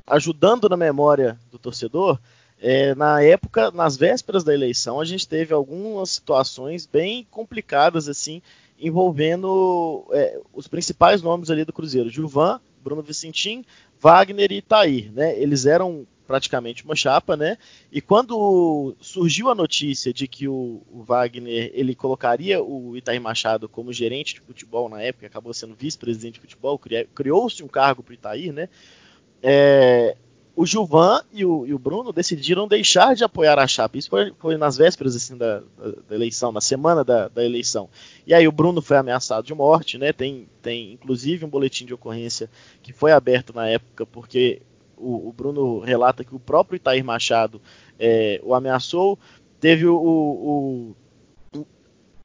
Ajudando na memória do torcedor, é, na época, nas vésperas da eleição, a gente teve algumas situações bem complicadas, assim, envolvendo é, os principais nomes ali do Cruzeiro: Gilvan, Bruno Vicentim, Wagner e Itair. Né? Eles eram praticamente uma chapa, né? E quando surgiu a notícia de que o, Wagner ele colocaria o Itair Machado como gerente de futebol na época, acabou sendo vice-presidente de futebol, criou-se um cargo para o Itair, né? É, o Gilvan e o, e o, Bruno decidiram deixar de apoiar a chapa. Isso foi, foi nas vésperas assim, da, da, eleição, na semana da, da, eleição. E aí o Bruno foi ameaçado de morte, né? Tem, tem inclusive um boletim de ocorrência que foi aberto na época, porque o, o Bruno relata que o próprio Itair Machado é, o ameaçou. Teve o, o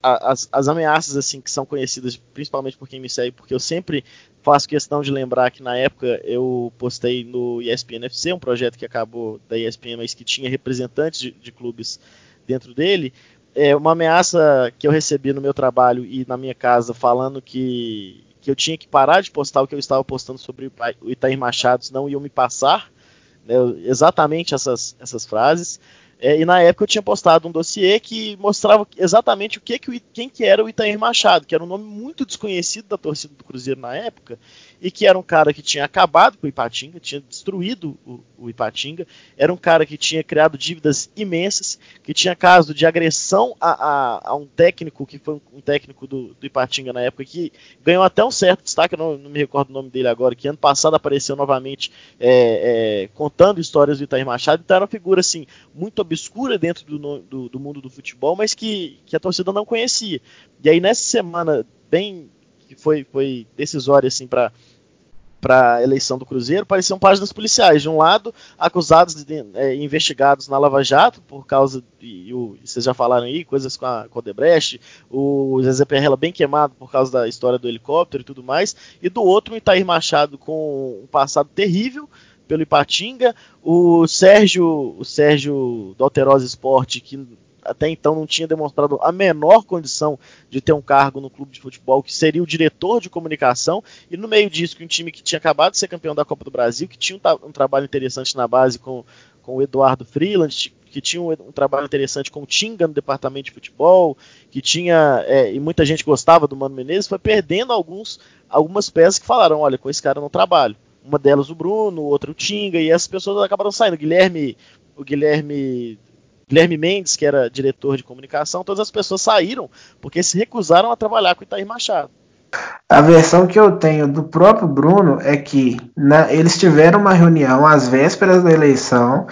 as, as, ameaças assim que são conhecidas principalmente por quem me segue, porque eu sempre faço questão de lembrar que na época eu postei no ESPN FC, um projeto que acabou da ESPN, mas que tinha representantes de, de clubes dentro dele. É uma ameaça que eu recebi no meu trabalho e na minha casa falando que, que eu tinha que parar de postar o que eu estava postando sobre o Itair Machado, senão iam me passar. Né, exatamente essas, essas frases. É, e na época eu tinha postado um dossiê que mostrava exatamente o que, que quem que era o Itair Machado, que era um nome muito desconhecido da torcida do Cruzeiro na época, e que era um cara que tinha acabado com o Ipatinga, tinha destruído o, o Ipatinga, era um cara que tinha criado dívidas imensas, que tinha caso de agressão a, a, a um técnico, que foi um, técnico do, do, Ipatinga na época, que ganhou até um certo destaque, não, não me recordo o nome dele agora, que ano passado apareceu novamente é, é, contando histórias do Itair Machado, então era uma figura assim, muito obscura dentro do, do, do mundo do futebol, mas que, que a torcida não conhecia. E aí nessa semana bem que foi, foi decisória assim para a eleição do Cruzeiro pareciam páginas policiais. De um lado, acusados de é, investigados na Lava Jato por causa de, o, vocês já falaram aí, coisas com a, Debrecht, o Zezé Perrella bem queimado por causa da história do helicóptero e tudo mais, e do outro, o Itair Machado com um passado terrível pelo Ipatinga, o Sérgio, o Sérgio do Alterosa Esporte, que até então não tinha demonstrado a menor condição de ter um cargo no clube de futebol, que seria o diretor de comunicação, e no meio disso, um time que tinha acabado de ser campeão da Copa do Brasil, que tinha um, um trabalho interessante na base com, com o Eduardo Freeland, que tinha um, um, trabalho interessante com o Tinga no departamento de futebol, que tinha, é, e muita gente gostava do Mano Menezes, foi perdendo alguns, algumas peças que falaram, olha, com esse cara não trabalho. Uma delas o Bruno, outra o Tinga, e essas pessoas acabaram saindo. O Guilherme, o Guilherme Guilherme Mendes, que era diretor de comunicação, todas as pessoas saíram porque se recusaram a trabalhar com o Itair Machado. A versão que eu tenho do próprio Bruno é que na, eles tiveram uma reunião às vésperas da eleição,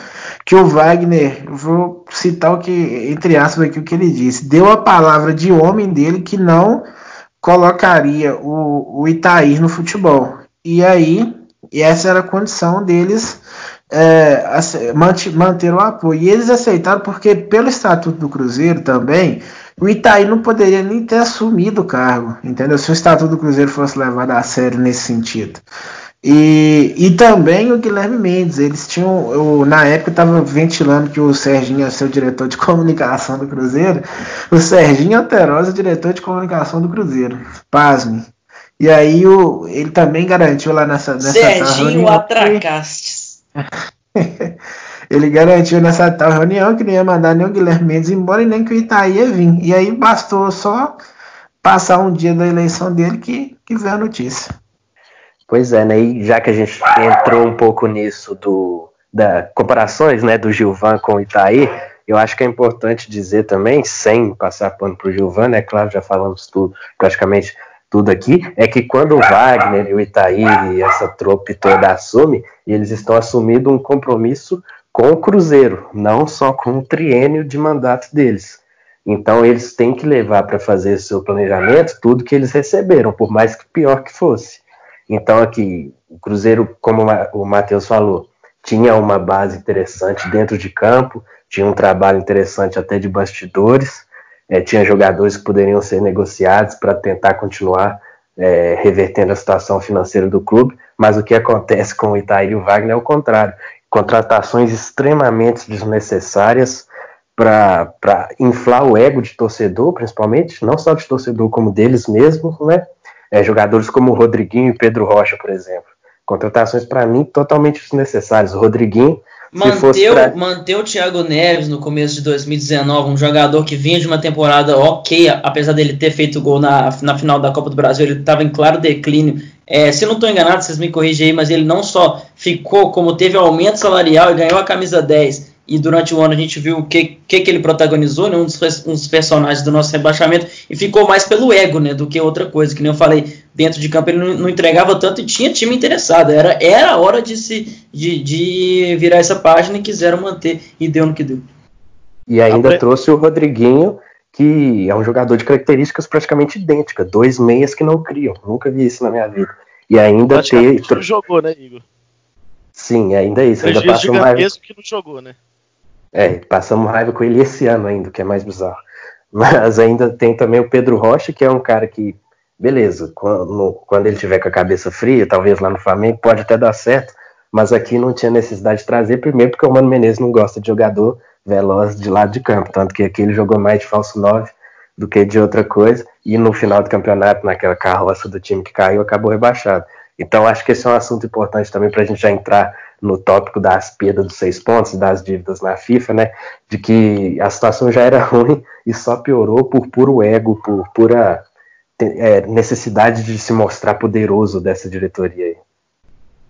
que o Wagner, vou citar o que, entre aspas, aqui o que ele disse, deu a palavra de homem dele que não colocaria o, o Itair no futebol. E aí, essa era a condição deles é, manter o apoio. E eles aceitaram porque, pelo estatuto do Cruzeiro também, o Itaí não poderia nem ter assumido o cargo, entendeu? Se o estatuto do Cruzeiro fosse levado a sério nesse sentido. E, e também o Guilherme Mendes, eles tinham, eu, na época estava ventilando que o Serginho ia ser o diretor de (laughs) comunicação do Cruzeiro, o Serginho Alterosa, diretor de comunicação do Cruzeiro, pasme. E aí o, ele também garantiu lá nessa, nessa Serginho Atracastes. (laughs) Ele garantiu nessa tal reunião que não ia mandar nem o Guilherme Mendes embora e nem que o Itaí ia vir. E aí bastou só passar um dia da eleição dele que, que veio a notícia. Pois é, né? E já que a gente entrou um pouco nisso do da comparações, né, do Gilvan com o Itaí, eu acho que é importante dizer também, sem passar pano para o Gilvan, né? Claro, já falamos tudo praticamente tudo aqui, é que quando o Wagner e o Itaí e essa trope toda assume, eles estão assumindo um compromisso com o Cruzeiro, não só com o triênio de mandato deles. Então eles têm que levar para fazer seu planejamento tudo que eles receberam, por mais que pior que fosse. Então aqui, o Cruzeiro, como o Matheus falou, tinha uma base interessante dentro de campo, tinha um trabalho interessante até de bastidores, é, tinha jogadores que poderiam ser negociados para tentar continuar é, revertendo a situação financeira do clube, mas o que acontece com o Itair e o Wagner é o contrário. Contratações extremamente desnecessárias para inflar o ego de torcedor, principalmente, não só de torcedor, como deles mesmos, né? É, jogadores como o Rodriguinho e Pedro Rocha, por exemplo. Contratações, para mim, totalmente desnecessárias. O Rodriguinho Manter, pra... manter o Thiago Neves no começo de 2019, um jogador que vinha de uma temporada ok, apesar dele ter feito gol na, na final da Copa do Brasil, ele estava em claro declínio. É, se não estou enganado, vocês me corrigem aí, mas ele não só ficou, como teve aumento salarial e ganhou a camisa 10 e durante o ano a gente viu o que, que, que ele protagonizou, né, um, dos, um dos personagens do nosso rebaixamento, e ficou mais pelo ego né, do que outra coisa, que nem eu falei, dentro de campo ele não, não entregava tanto e tinha time interessado, era, era a hora de, se, de, de virar essa página e quiseram manter, e deu no que deu. E ainda trouxe o Rodriguinho, que é um jogador de características praticamente idênticas, dois meias que não criam, nunca vi isso na minha vida. E ainda ter. jogou, né, Igor? Sim, ainda é isso. Ainda passa mais... que não jogou, né? É, passamos raiva com ele esse ano ainda, que é mais bizarro. Mas ainda tem também o Pedro Rocha, que é um cara que, beleza, quando, quando ele tiver com a cabeça fria, talvez lá no Flamengo, pode até dar certo, mas aqui não tinha necessidade de trazer, primeiro porque o Mano Menezes não gosta de jogador veloz de lado de campo, tanto que aqui ele jogou mais de falso 9 do que de outra coisa, e no final do campeonato, naquela carroça do time que caiu, acabou rebaixado. Então acho que esse é um assunto importante também para a gente já entrar no tópico das perdas dos seis pontos, das dívidas na FIFA, né? De que a situação já era (laughs) ruim e só piorou por puro ego, por pura é, necessidade de se mostrar poderoso dessa diretoria aí.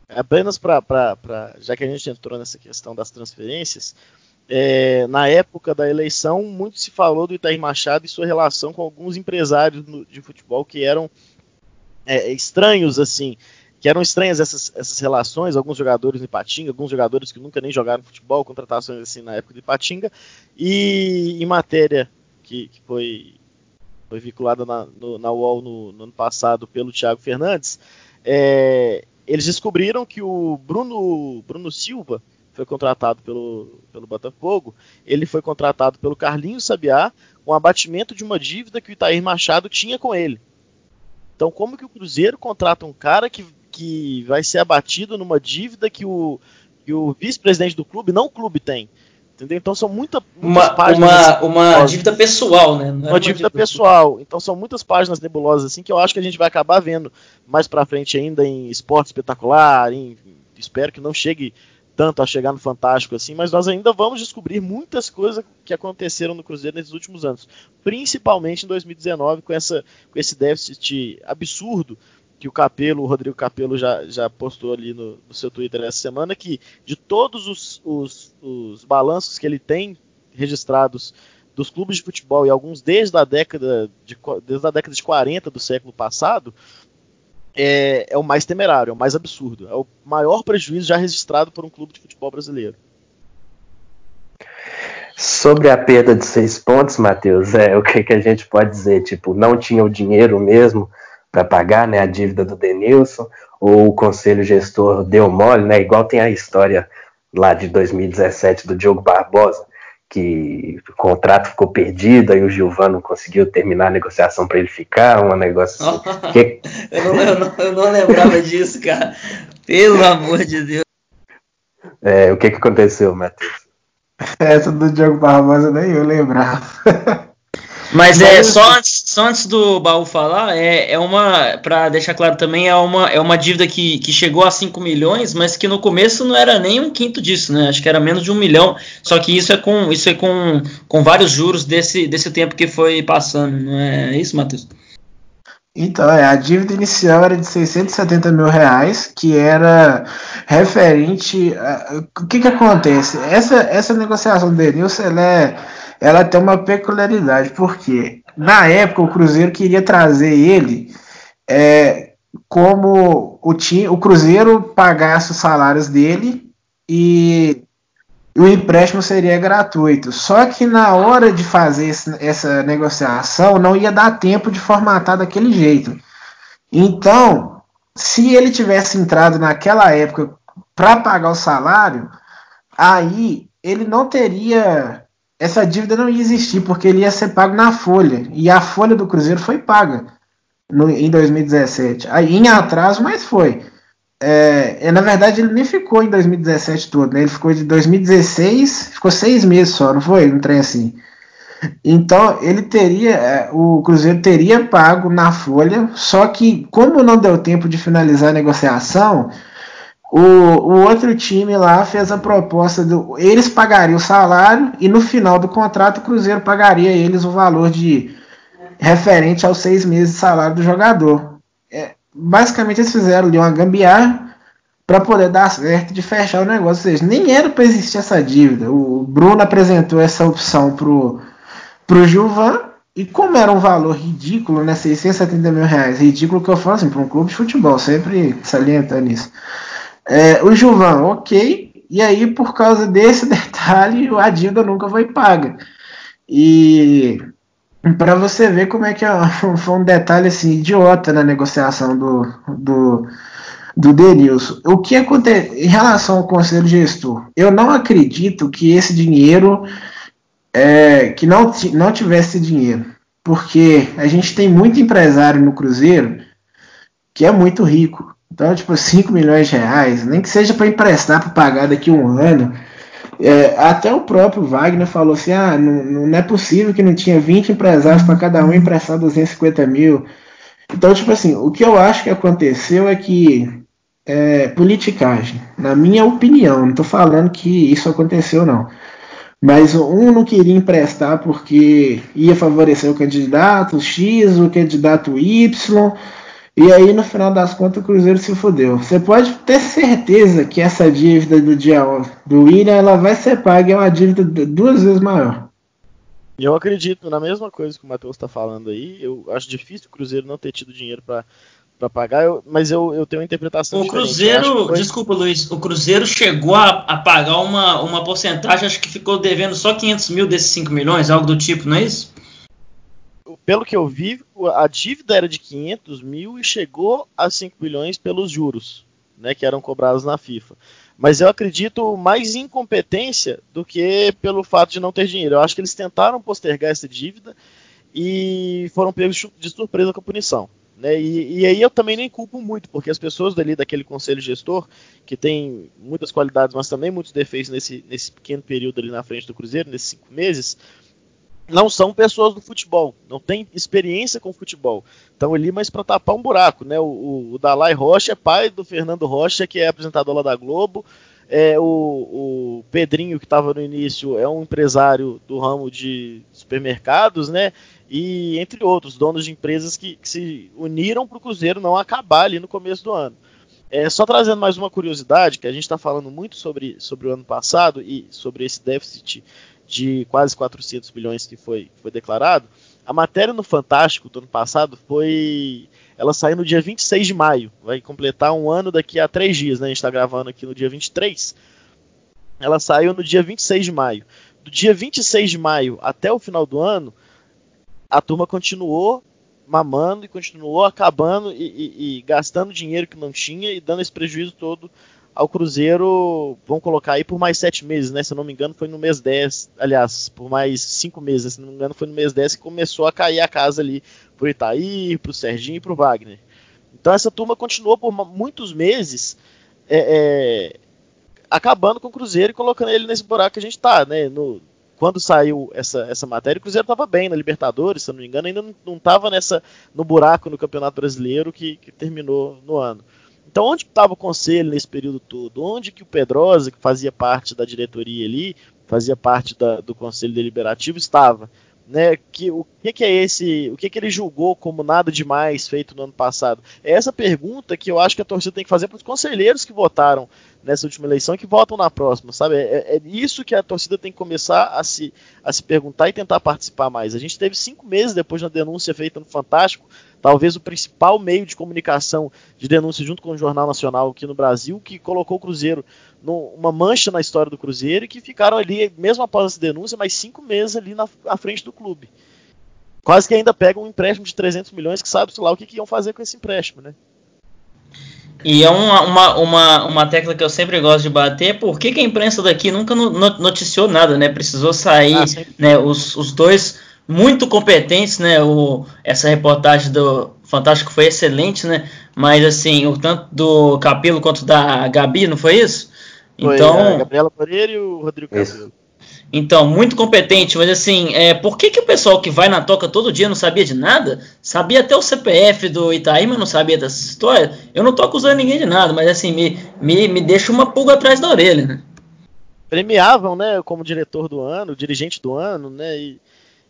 Apenas para. Já que a gente entrou nessa questão das transferências, é, na época da eleição, muito se falou do Itair Machado e sua relação com alguns empresários no, de futebol que eram é, estranhos, assim, que eram estranhas essas, essas relações, alguns jogadores de Patinga, alguns jogadores que nunca nem jogaram futebol, contratações assim na época de Patinga, e em matéria que, que foi, foi vinculada na, no, na UOL no, no, ano passado pelo Thiago Fernandes, é, eles descobriram que o Bruno, Bruno Silva, foi contratado pelo, pelo Botafogo, ele foi contratado pelo Carlinhos Sabiá com abatimento de uma dívida que o Itair Machado tinha com ele. Então, como que o Cruzeiro contrata um cara que, que vai ser abatido numa dívida que o, que o vice-presidente do clube, não o clube, tem? Entendeu? Então são muita, muitas uma, páginas. Uma, uma dívida pessoal, né? Uma, uma, dívida, dívida pessoal. Então são muitas páginas nebulosas assim que eu acho que a gente vai acabar vendo mais pra frente ainda em esporte espetacular. Em, espero que não chegue tanto a chegar no Fantástico assim, mas nós ainda vamos descobrir muitas coisas que aconteceram no Cruzeiro nesses últimos anos, principalmente em 2019 com, essa, com esse déficit absurdo que o Capelo, o Rodrigo Capelo já, já postou ali no, no seu Twitter essa semana, que de todos os, os, os balanços que ele tem registrados dos clubes de futebol e alguns desde a década de, desde a década de 40 do século passado, é, é o mais temerário, é o mais absurdo. É o maior prejuízo já registrado por um clube de futebol brasileiro. Sobre a perda de seis pontos, Matheus, é o que, que a gente pode dizer? Tipo, não tinha o dinheiro mesmo para pagar né, a dívida do Denilson, ou o conselho gestor deu mole, né? Igual tem a história lá de 2017 do Diogo Barbosa, que o contrato ficou perdido, aí o Gilvano conseguiu terminar a negociação para ele ficar, um negócio assim. Oh, (laughs) que... eu, não, eu, não, eu, não, lembrava disso, cara. Pelo amor de Deus. É, o que, que aconteceu, Matheus? Essa do Diogo Barbosa nem eu lembrava. Mas é só antes, só antes do baú falar, é, é uma, para deixar claro também, é uma, é uma dívida que, que chegou a 5 milhões, mas que no começo não era nem um quinto disso, né? Acho que era menos de um milhão. Só que isso é com, isso é com, com vários juros desse, desse tempo que foi passando, não é isso, Matheus? Então, é, a dívida inicial era de 670 mil reais, que era referente. O que, que acontece? Essa, essa negociação do Denilson ela é ela tem uma peculiaridade, porque na época o Cruzeiro queria trazer ele é, como o, time, o Cruzeiro pagasse os salários dele e o empréstimo seria gratuito. Só que na hora de fazer esse, essa negociação não ia dar tempo de formatar daquele jeito. Então, se ele tivesse entrado naquela época para pagar o salário, aí ele não teria essa dívida não ia existir, porque ele ia ser pago na folha. E a folha do Cruzeiro foi paga no, em 2017. Aí em atraso, mas foi. É, é, na verdade, ele nem ficou em 2017 todo, né? Ele ficou de 2016, ficou seis meses só, não foi? Um trem assim. Então, ele teria, é, o Cruzeiro teria pago na folha, só que, como não deu tempo de finalizar a negociação, o, o outro time lá fez a proposta do. Eles pagariam o salário e no final do contrato o Cruzeiro pagaria eles o valor de referente aos seis meses de salário do jogador. É, basicamente eles fizeram ali uma gambiarra para poder dar certo de fechar o negócio. Ou seja, nem era para existir essa dívida. O Bruno apresentou essa opção pro, pro Gilvan. E como era um valor ridículo, né? 670 mil reais, ridículo que eu falo assim, para um clube de futebol, sempre salientando isso. É, o Gilvan, ok. E aí, por causa desse (laughs) detalhe, a dívida nunca foi paga. E para você ver como é que é, (laughs) foi um detalhe assim, idiota na negociação do, do, do Denilson. O que acontece em relação ao conselho gestor? Eu não acredito que esse dinheiro, é, que não, não tivesse dinheiro, porque a gente tem muito empresário no Cruzeiro que é muito rico. Então, tipo, 5 milhões de reais, nem que seja para emprestar para pagar daqui a um ano. É, até o próprio Wagner falou assim: ah, não, não é possível que não tinha 20 empresários para cada um emprestar 250 mil. Então, tipo assim, o que eu acho que aconteceu é que é, politicagem. Na minha opinião, não estou falando que isso aconteceu, não. Mas um não queria emprestar porque ia favorecer o candidato X, o candidato Y, e aí no final das contas o Cruzeiro se fodeu. Você pode ter certeza que essa dívida do dia do William ela vai ser paga, é uma dívida duas vezes maior. Eu acredito na mesma coisa que o Matheus está falando aí. Eu acho difícil o Cruzeiro não ter tido dinheiro para para pagar, eu, mas eu, eu tenho uma interpretação O Cruzeiro, foi... desculpa Luiz, o Cruzeiro chegou a, a, pagar uma, uma porcentagem, acho que ficou devendo só 500 mil desses 5 milhões, algo do tipo, não é isso? Pelo que eu vi, a dívida era de 500 mil e chegou a 5 milhões pelos juros, né, que eram cobrados na FIFA. Mas eu acredito mais incompetência do que pelo fato de não ter dinheiro. Eu acho que eles tentaram postergar essa dívida e foram pegos de surpresa com a punição. Né? E, e, aí eu também nem culpo muito, porque as pessoas dali daquele conselho gestor, que tem muitas qualidades, mas também muitos defeitos nesse, nesse pequeno período ali na frente do Cruzeiro, nesses cinco meses, não são pessoas do futebol, não têm experiência com futebol. Estão ali mais para tapar um buraco. Né? O, o, o, Dalai Rocha é pai do Fernando Rocha, que é apresentador lá da Globo. É, o, o Pedrinho, que estava no início, é um empresário do ramo de supermercados, né? e entre outros, donos de empresas que, que se uniram para o Cruzeiro não acabar ali no começo do ano. É, só trazendo mais uma curiosidade, que a gente está falando muito sobre, sobre o ano passado e sobre esse déficit de quase 400 bilhões que foi, foi declarado, a matéria no Fantástico do ano passado foi. Ela saiu no dia 26 de maio, vai completar um ano daqui a três dias, né? A gente está gravando aqui no dia 23. Ela saiu no dia 26 de maio. Do dia 26 de maio até o final do ano, a turma continuou mamando e continuou acabando e, e, e, gastando dinheiro que não tinha e dando esse prejuízo todo ao Cruzeiro, vamos colocar aí por mais sete meses, né? Se eu não me engano, foi no mês 10, aliás, por mais cinco meses, né? se não me engano, foi no mês 10 que começou a cair a casa ali pro Itaí, pro Serginho e pro Wagner. Então essa turma continuou por muitos meses é, é, acabando com o Cruzeiro e colocando ele nesse buraco que a gente tá, né? No, quando saiu essa, essa matéria, o Cruzeiro estava bem na Libertadores, se eu não me engano, ainda não estava nessa no buraco no Campeonato Brasileiro que, que terminou no ano. Então, onde estava o conselho nesse período todo? Onde que o Pedrosa, que fazia parte da diretoria ali, fazia parte da, do conselho deliberativo, estava? Né, que, o que, que, é esse, o que, que ele julgou como nada demais feito no ano passado? É essa pergunta que eu acho que a torcida tem que fazer para os conselheiros que votaram nessa última eleição que votam na próxima, sabe? É, é, isso que a torcida tem que começar a se, a se perguntar e tentar participar mais. A gente teve cinco meses depois da denúncia feita no Fantástico, talvez o principal meio de comunicação de denúncia junto com o Jornal Nacional aqui no Brasil, que colocou o Cruzeiro numa mancha na história do Cruzeiro e que ficaram ali, mesmo após essa denúncia, mais cinco meses ali na, à frente do clube. Quase que ainda pegam um empréstimo de 300 milhões que sabe-se lá o que, que iam fazer com esse empréstimo, né? E é uma, uma, uma, uma tecla que eu sempre gosto de bater, por que, que a imprensa daqui nunca noticiou nada, né? Precisou sair, ah, né? Os, os dois muito competentes, né? O, essa reportagem do Fantástico foi excelente, né? Mas assim, o tanto do Capelo quanto da Gabi, não foi isso? Foi então, a Gabriela Moreira e o Rodrigo Capelo. Então, muito competente, mas assim, é, por que, que o pessoal que vai na toca todo dia não sabia de nada? Sabia até o CPF do Itaí, mas não sabia dessa história? Eu não tô acusando ninguém de nada, mas assim, me, me, me deixa uma pulga atrás da orelha, né? Premiavam, né, como diretor do ano, dirigente do ano, né, e,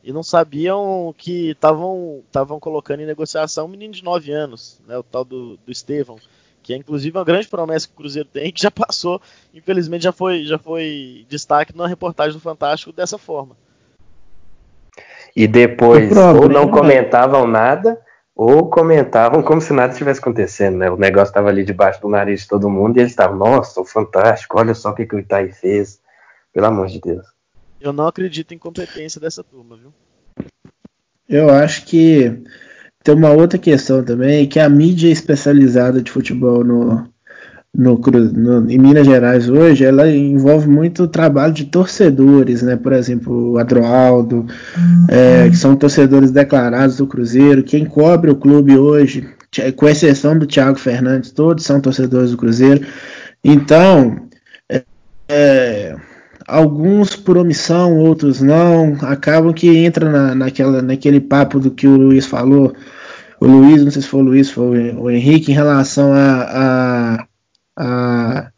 e não sabiam que estavam colocando em negociação um menino de 9 anos, né, o tal do, do Estevão que é inclusive uma grande promessa que o Cruzeiro tem, que já passou, infelizmente já foi, já foi destaque na reportagem do Fantástico dessa forma. E depois ou não comentavam nada, ou comentavam como se nada estivesse acontecendo, né? O negócio estava ali debaixo do nariz de todo mundo e eles estavam, nossa, o fantástico, olha só o que, que o Itaí fez. Pelo amor de Deus. Eu não acredito em competência dessa turma, viu? Eu acho que tem uma outra questão também, que a mídia especializada de futebol no, no, no, em Minas Gerais hoje, ela envolve muito trabalho de torcedores, né? Por exemplo, o Adroaldo, uhum. é, que são torcedores declarados do Cruzeiro. Quem cobre o clube hoje, com exceção do Thiago Fernandes, todos são torcedores do Cruzeiro. Então, é, é, alguns por omissão, outros não, acabam que entra na, naquela, naquele papo do que o Luiz falou, o Luiz, não sei se foi o Luiz, foi o Henrique, em relação a, a a,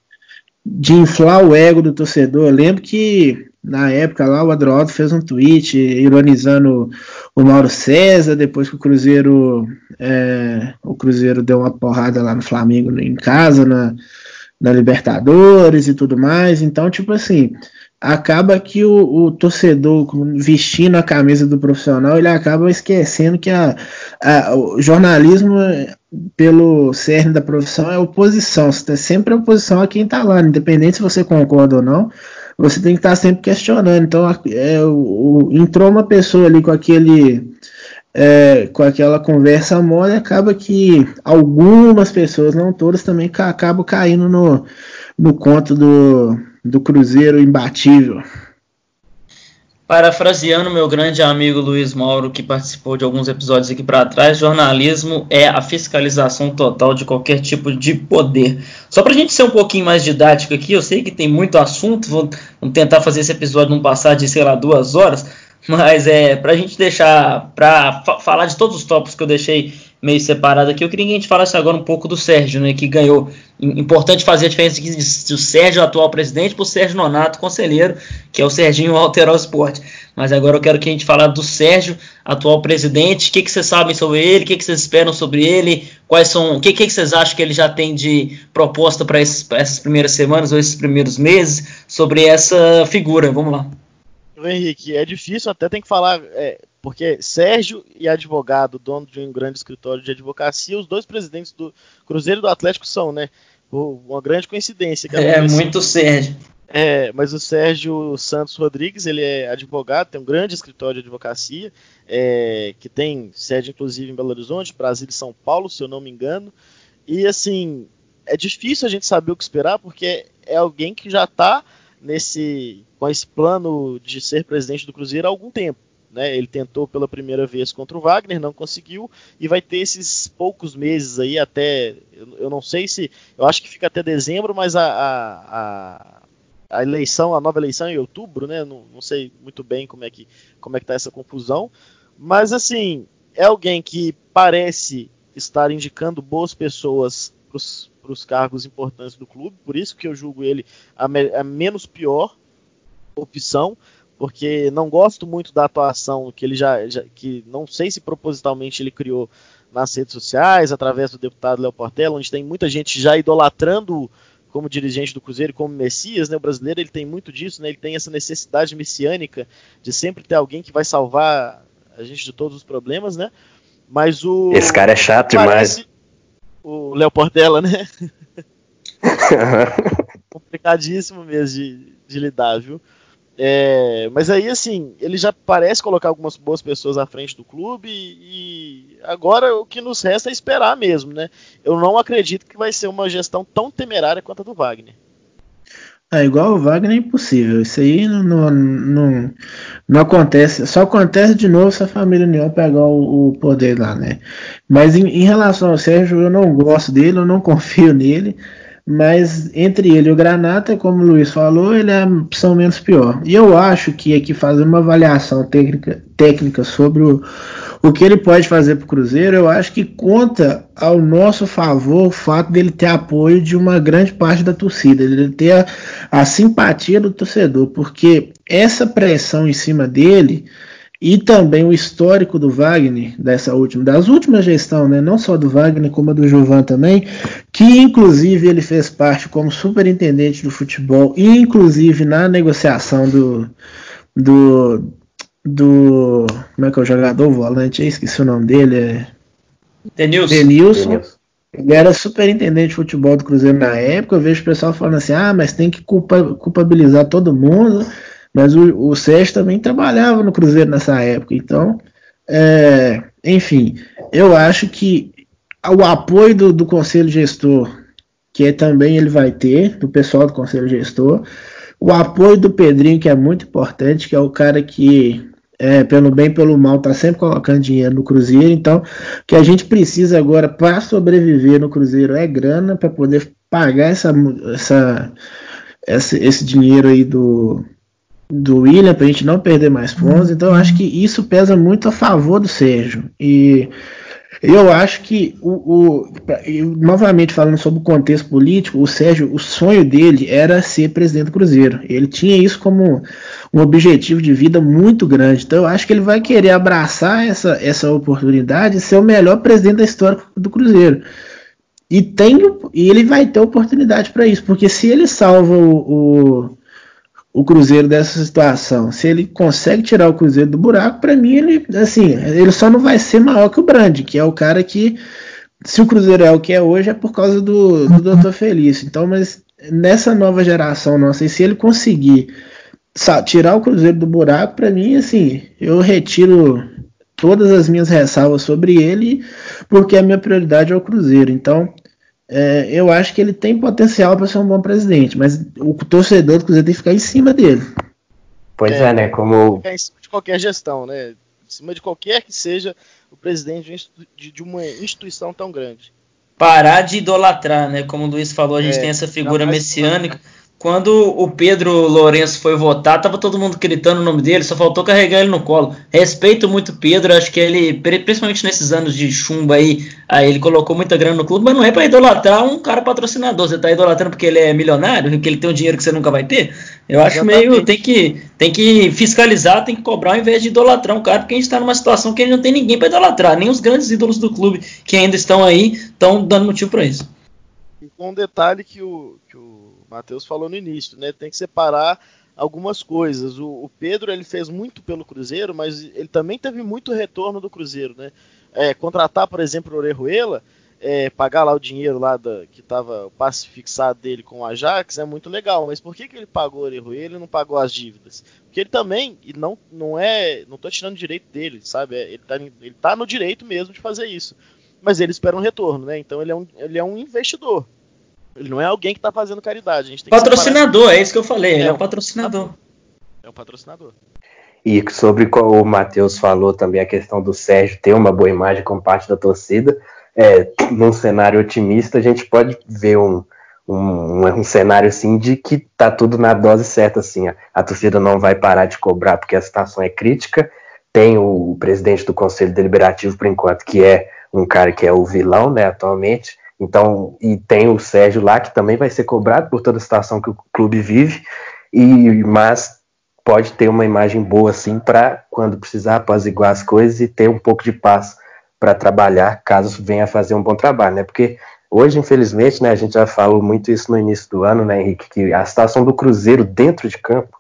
de inflar o ego do torcedor. Eu lembro que na época lá o Adroaldo fez um tweet ironizando o Mauro César depois que o Cruzeiro é, o Cruzeiro deu uma porrada lá no Flamengo em casa na, na Libertadores e tudo mais. Então tipo assim acaba que o, o, torcedor vestindo a camisa do profissional ele acaba esquecendo que a, a, o jornalismo pelo cerne da profissão é oposição, você tem sempre oposição a quem está lá, independente se você concorda ou não, você tem que estar tá sempre questionando. Então é, o, entrou uma pessoa ali com aquele é, com aquela conversa mole, acaba que algumas pessoas, não todas, também acabam caindo no, no conto do do Cruzeiro imbatível. Parafraseando meu grande amigo Luiz Mauro, que participou de alguns episódios aqui para trás, jornalismo é a fiscalização total de qualquer tipo de poder. Só para a gente ser um pouquinho mais didático aqui, eu sei que tem muito assunto, vou, tentar fazer esse episódio não passar de, sei lá, duas horas, mas é para a gente deixar, para falar de todos os tópicos que eu deixei meio separado aqui, eu queria que a gente falasse agora um pouco do Sérgio, né, que ganhou. Importante fazer a diferença aqui do Sérgio, atual presidente, para o Sérgio Nonato, conselheiro, que é o Serginho Alterou Esporte. Mas agora eu quero que a gente fale do Sérgio, atual presidente. O que, que vocês sabem sobre ele? O que, que vocês esperam sobre ele? Quais são? O que, que vocês acham que ele já tem de proposta para essas primeiras semanas ou esses primeiros meses sobre essa figura? Vamos lá. Henrique, é difícil, até tem que falar. É porque Sérgio e advogado, dono de um grande escritório de advocacia, os dois presidentes do Cruzeiro e do Atlético são, né? Uma grande coincidência. É, muito Sérgio. É, mas o Sérgio Santos Rodrigues, ele é advogado, tem um grande escritório de advocacia, é, que tem sede inclusive em Belo Horizonte, Brasília e São Paulo, se eu não me engano. E assim, é difícil a gente saber o que esperar, porque é alguém que já está nesse com esse plano de ser presidente do Cruzeiro há algum tempo. Né? Ele tentou pela primeira vez contra o Wagner, não conseguiu, e vai ter esses poucos meses aí até. Eu, eu não sei se. Eu acho que fica até dezembro, mas a, a, a, a eleição, a nova eleição é em outubro, né? Não, não, sei muito bem como é que como é que tá essa confusão. Mas assim, é alguém que parece estar indicando boas pessoas para os cargos importantes do clube, por isso que eu julgo ele a, me, a menos pior opção porque não gosto muito da atuação que ele já, já, que não sei se propositalmente ele criou nas redes sociais, através do deputado Léo Portela, onde tem muita gente já idolatrando como dirigente do Cruzeiro, como Messias, né? O brasileiro ele tem muito disso, né? Ele tem essa necessidade messiânica de sempre ter alguém que vai salvar a gente de todos os problemas, né? Mas o Esse cara é chato demais. O Léo Portela, né? (laughs) (laughs) Complicadíssimo mesmo de, de lidar, viu? É, mas aí, assim, ele já parece colocar algumas boas pessoas à frente do clube e, agora o que nos resta é esperar mesmo, né? Eu não acredito que vai ser uma gestão tão temerária quanto a do Wagner. É, igual o Wagner é impossível. Isso aí não, não, não, não, acontece. Só acontece de novo se a família União pegar o, o poder lá, né? Mas em, em relação ao Sérgio, eu não gosto dele, eu não (laughs) confio nele mas entre ele e o Granata, como o Luiz falou, ele é a opção menos pior. E eu acho que aqui fazer uma avaliação técnica, técnica sobre o, o que ele pode fazer para o Cruzeiro, eu acho que conta ao nosso favor o fato dele ter apoio de uma grande parte da torcida, ele ter a, a simpatia do torcedor, porque essa pressão em cima dele e também o histórico do Wagner, dessa última, das últimas gestões, né, não só do Wagner, como a do Gilvan também, que inclusive ele fez parte como superintendente do futebol, inclusive na negociação do, do, do como é que é o jogador, o volante, eu esqueci o nome dele, é... Denilson. Denilson. Ele era superintendente de futebol do Cruzeiro na época, eu vejo o pessoal falando assim, ah, mas tem que culpa, culpabilizar todo mundo, mas o, o Sérgio também trabalhava no Cruzeiro nessa época. Então, é, enfim, eu acho que o apoio do, do Conselho Gestor, que é, também ele vai ter, do pessoal do Conselho Gestor, o apoio do Pedrinho, que é muito importante, que é o cara que, é, pelo bem pelo mal, está sempre colocando dinheiro no Cruzeiro. Então, o que a gente precisa agora para sobreviver no Cruzeiro é grana para poder pagar essa, essa, essa, esse dinheiro aí do, do William para a gente não perder mais pontos. Então eu acho que isso pesa muito a favor do Sérgio. E Eu acho que o, o novamente falando sobre o contexto político, o Sérgio, o sonho dele era ser presidente do Cruzeiro. Ele tinha isso como um objetivo de vida muito grande. Então eu acho que ele vai querer abraçar essa, essa oportunidade e ser o melhor presidente da história do Cruzeiro. E, tem, e ele vai ter oportunidade para isso, porque se ele salva o, o o Cruzeiro dessa situação. Se ele consegue tirar o Cruzeiro do buraco, para mim ele assim, ele só não vai ser maior que o Brand, que é o cara que se o Cruzeiro é o que é hoje é por causa do, do Doutor Felício. Então, mas nessa nova geração nossa, e se ele conseguir tirar o Cruzeiro do buraco, para mim assim, eu retiro todas as minhas ressalvas sobre ele, porque a minha prioridade é o Cruzeiro. Então, é, eu acho que ele tem potencial para ser um bom presidente, mas o torcedor do Cruzeiro tem que ficar em cima dele. Pois é, é né? Como. Ficar em cima de qualquer gestão, né? Em cima de qualquer que seja o presidente de uma instituição tão grande. Parar de idolatrar, né? Como o Luiz falou, a gente é, tem essa figura messiânica. Quando o Pedro Lourenço foi votar, tava todo mundo gritando o nome dele, só faltou carregar ele no colo. Respeito muito o Pedro, acho que ele, principalmente nesses anos de chumbo aí, aí ele colocou muita grana no clube, mas não é para idolatrar um cara patrocinador. Você tá idolatrando porque ele é milionário, porque ele tem um dinheiro que você nunca vai ter? Eu acho Exatamente. meio. Tem que, tem que fiscalizar, tem que cobrar ao invés de idolatrar um cara, porque a gente está numa situação que a gente não tem ninguém para idolatrar. Nem os grandes ídolos do clube que ainda estão aí estão dando motivo para isso. E com um detalhe que o Matheus falou no início, né? Tem que separar algumas coisas. O, o, Pedro ele fez muito pelo Cruzeiro, mas ele também teve muito retorno do Cruzeiro, né? É, contratar, por exemplo, o Orejuela, é, pagar lá o dinheiro lá da, que estava o passe fixado dele com o Ajax é muito legal, mas por que, que ele pagou o Orejuela e não pagou as dívidas? Porque ele também, e não, não é, não tô tirando direito dele, sabe? É, ele, tá, ele tá no direito mesmo de fazer isso. Mas ele espera um retorno, né? Então ele é um, ele é um investidor. Ele não é alguém que está fazendo caridade. A gente patrocinador, é isso que eu falei. É, ele é um patrocinador. É um patrocinador. E sobre o Matheus falou também a questão do Sérgio ter uma boa imagem com parte da torcida. É, num cenário otimista, a gente pode ver um, um, um, cenário assim de que tá tudo na dose certa. Assim, a, a torcida não vai parar de cobrar porque a situação é crítica. Tem o presidente do Conselho Deliberativo, por enquanto, que é um cara que é o vilão, né, atualmente. Então, e tem o Sérgio lá, que também vai ser cobrado por toda a situação que o clube vive, e mas pode ter uma imagem boa assim para quando precisar apaziguar as coisas e ter um pouco de paz para trabalhar, caso venha fazer um bom trabalho, né? Porque hoje, infelizmente, né, a gente já falou muito isso no início do ano, né, Henrique, que a situação do Cruzeiro dentro de campo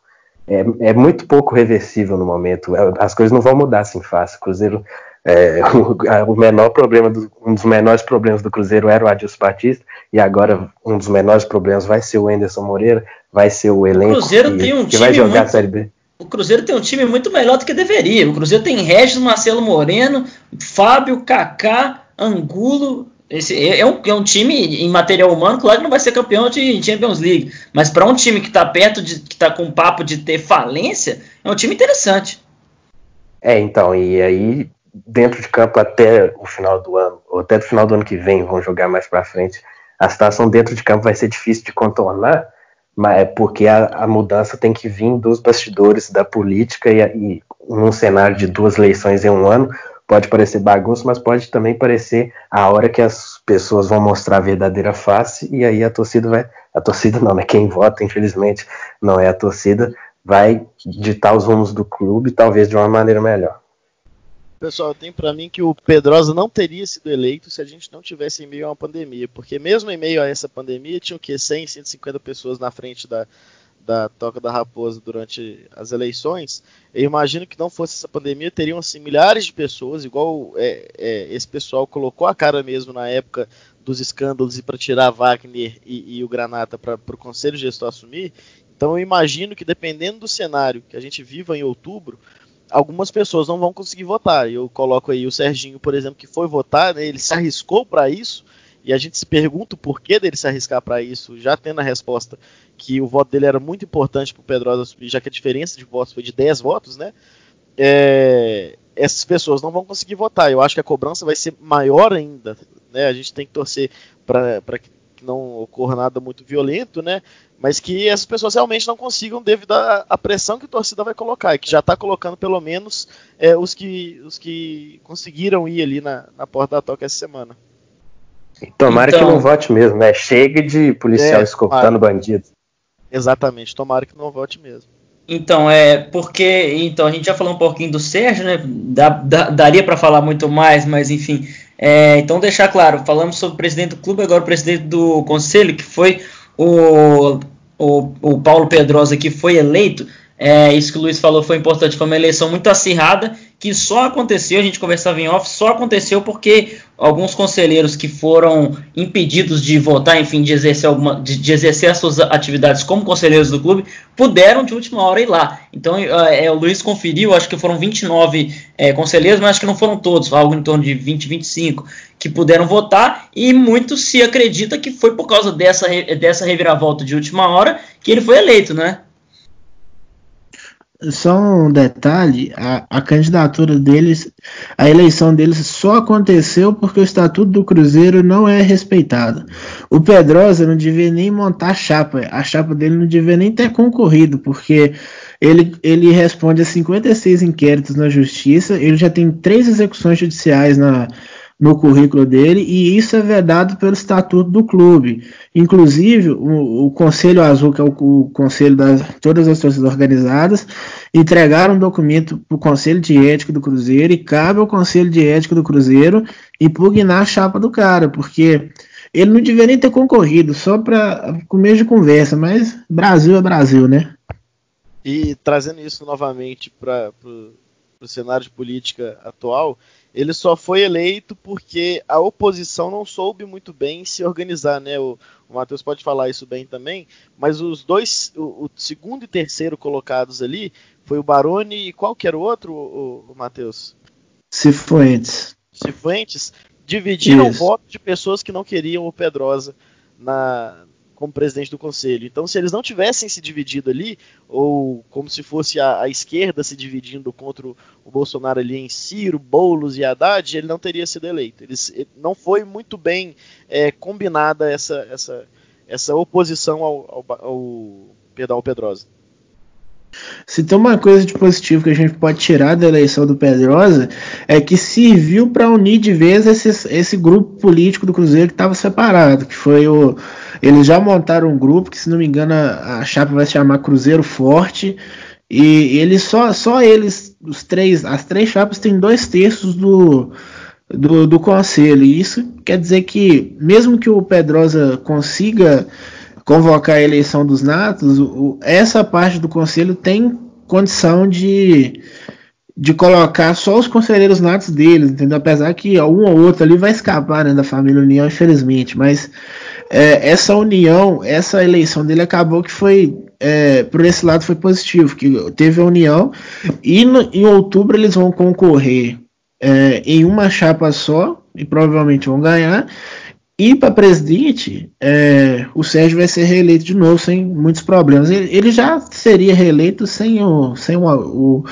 é, é muito pouco reversível no momento. As coisas não vão mudar assim fácil. O Cruzeiro é, (laughs) o, o, menor problema, do, um dos menores problemas do Cruzeiro era o Adilson Batista, e agora um dos menores problemas vai ser o Anderson Moreira, vai ser o elenco o Cruzeiro que, tem um que vai jogar muito, a Série B. O Cruzeiro tem um time muito melhor do que deveria. O Cruzeiro tem Regis, Marcelo Moreno, Fábio, Kaká, Angulo. Esse é, é um, é um time em material humano, claro que não vai ser campeão de Champions League, mas para um time que está perto de que está com papo de ter falência, é um time interessante. É, então, e aí dentro de campo até o final do ano, ou até o final do ano que vem, vão jogar mais para frente, a situação dentro de campo vai ser difícil de contornar, mas é porque a, a mudança tem que vir dos bastidores da política e, e num cenário de duas eleições em um ano pode parecer bagunça, mas pode também parecer a hora que as pessoas vão mostrar a verdadeira face e aí a torcida vai, a torcida não, né? Quem vota, infelizmente, não é a torcida, vai ditar os rumos do clube, talvez de uma maneira melhor. Pessoal, eu tenho para mim que o Pedrosa não teria sido eleito se a gente não tivesse em meio a uma pandemia, porque mesmo em meio a essa pandemia tinham que 100, 150 pessoas na frente da, da Toca da Raposa durante as eleições. Eu imagino que não fosse essa pandemia, teriam assim milhares de pessoas, igual é, é, esse pessoal colocou a cara mesmo na época dos escândalos e para tirar Wagner e, e o Granata para o Conselho Gestor assumir. Então eu imagino que dependendo do cenário que a gente viva em outubro, algumas pessoas não vão conseguir votar. Eu coloco aí o Serginho, por exemplo, que foi votar, né, ele se arriscou para isso, e a gente se pergunta o porquê dele se arriscar para isso, já tendo a resposta que o voto dele era muito importante para o Pedrosa subir, já que a diferença de votos foi de 10 votos, né? É, essas pessoas não vão conseguir votar. Eu acho que a cobrança vai ser maior ainda. Né? A gente tem que torcer para que que não ocorra nada muito violento, né? Mas que essas pessoas realmente não consigam devido à pressão que a torcida vai colocar, e que já está colocando pelo menos é, os, que, os que conseguiram ir ali na, na porta da toca essa semana. Tomara então, que não vote mesmo, né? Chega de policial é, escoltando bandidos. Exatamente, tomara que não vote mesmo. Então, é porque. Então, a gente já falou um pouquinho do Sérgio, né? Da, da, daria para falar muito mais, mas enfim. É, então, deixar claro: falamos sobre o presidente do clube, agora o presidente do conselho, que foi o, o, o Paulo Pedrosa, que foi eleito. É, isso que o Luiz falou foi importante, foi uma eleição muito acirrada que só aconteceu, a gente conversava em off, só aconteceu porque alguns conselheiros que foram impedidos de votar, enfim, de exercer, alguma, de, de exercer as suas atividades como conselheiros do clube, puderam de última hora ir lá. Então é, o Luiz conferiu, acho que foram 29 é, conselheiros, mas acho que não foram todos, algo em torno de 20, 25 que puderam votar, e muito se acredita que foi por causa dessa, dessa reviravolta de última hora que ele foi eleito, né? Só um detalhe, a, a, candidatura deles, a eleição deles só aconteceu porque o estatuto do Cruzeiro não é respeitado. O Pedrosa não devia nem montar chapa, a chapa dele não devia nem ter concorrido, porque ele, ele responde a 56 inquéritos na justiça, ele já tem três execuções judiciais na, no currículo dele, e isso é vedado pelo estatuto do clube. Inclusive, o, o Conselho Azul, que é o, o conselho das todas as torcidas organizadas, entregaram um documento para o Conselho de Ética do Cruzeiro e cabe ao Conselho de Ética do Cruzeiro impugnar a chapa do cara, porque ele não deveria nem ter concorrido, só para começo de conversa, mas Brasil é Brasil, né? E trazendo isso novamente para o cenário de política atual, ele só foi eleito porque a oposição não soube muito bem se organizar, né? O, o Matheus pode falar isso bem também, mas os dois, o, o, segundo e terceiro colocados ali, foi o Baroni e qual que era o outro, o, o Matheus? Cifuentes. Cifuentes dividiram o voto de pessoas que não queriam o Pedrosa na, como presidente do conselho. Então, se eles não tivessem se dividido ali, ou como se fosse a, a esquerda se dividindo contra o, Bolsonaro ali em Ciro, Boulos e Haddad, ele não teria sido eleito. Eles, não foi muito bem é, combinada essa, essa, essa oposição ao, ao, ao, ao Pedrosa. Se tem uma coisa de positivo que a gente pode tirar da eleição do Pedrosa é que serviu para unir de vez esse, esse grupo político do Cruzeiro que estava separado, que foi o eles já montaram um grupo que se não me engano a, a chapa vai se chamar Cruzeiro Forte. E eles só só eles os três as três chapas têm dois terços do do, do conselho. E isso quer dizer que mesmo que o Pedrosa consiga convocar a eleição dos natos, o, essa parte do conselho tem condição de, de colocar só os conselheiros natos deles, entendeu? Apesar que um ou outro ali vai escapar né, da família União, infelizmente, mas é, essa união, essa eleição dele acabou que foi é, por esse lado foi positivo, que teve a união e no, em outubro eles vão concorrer é, em uma chapa só e provavelmente vão ganhar e para presidente, é, o Sérgio vai ser reeleito de novo sem muitos problemas. Ele, ele já seria reeleito sem, o, sem o,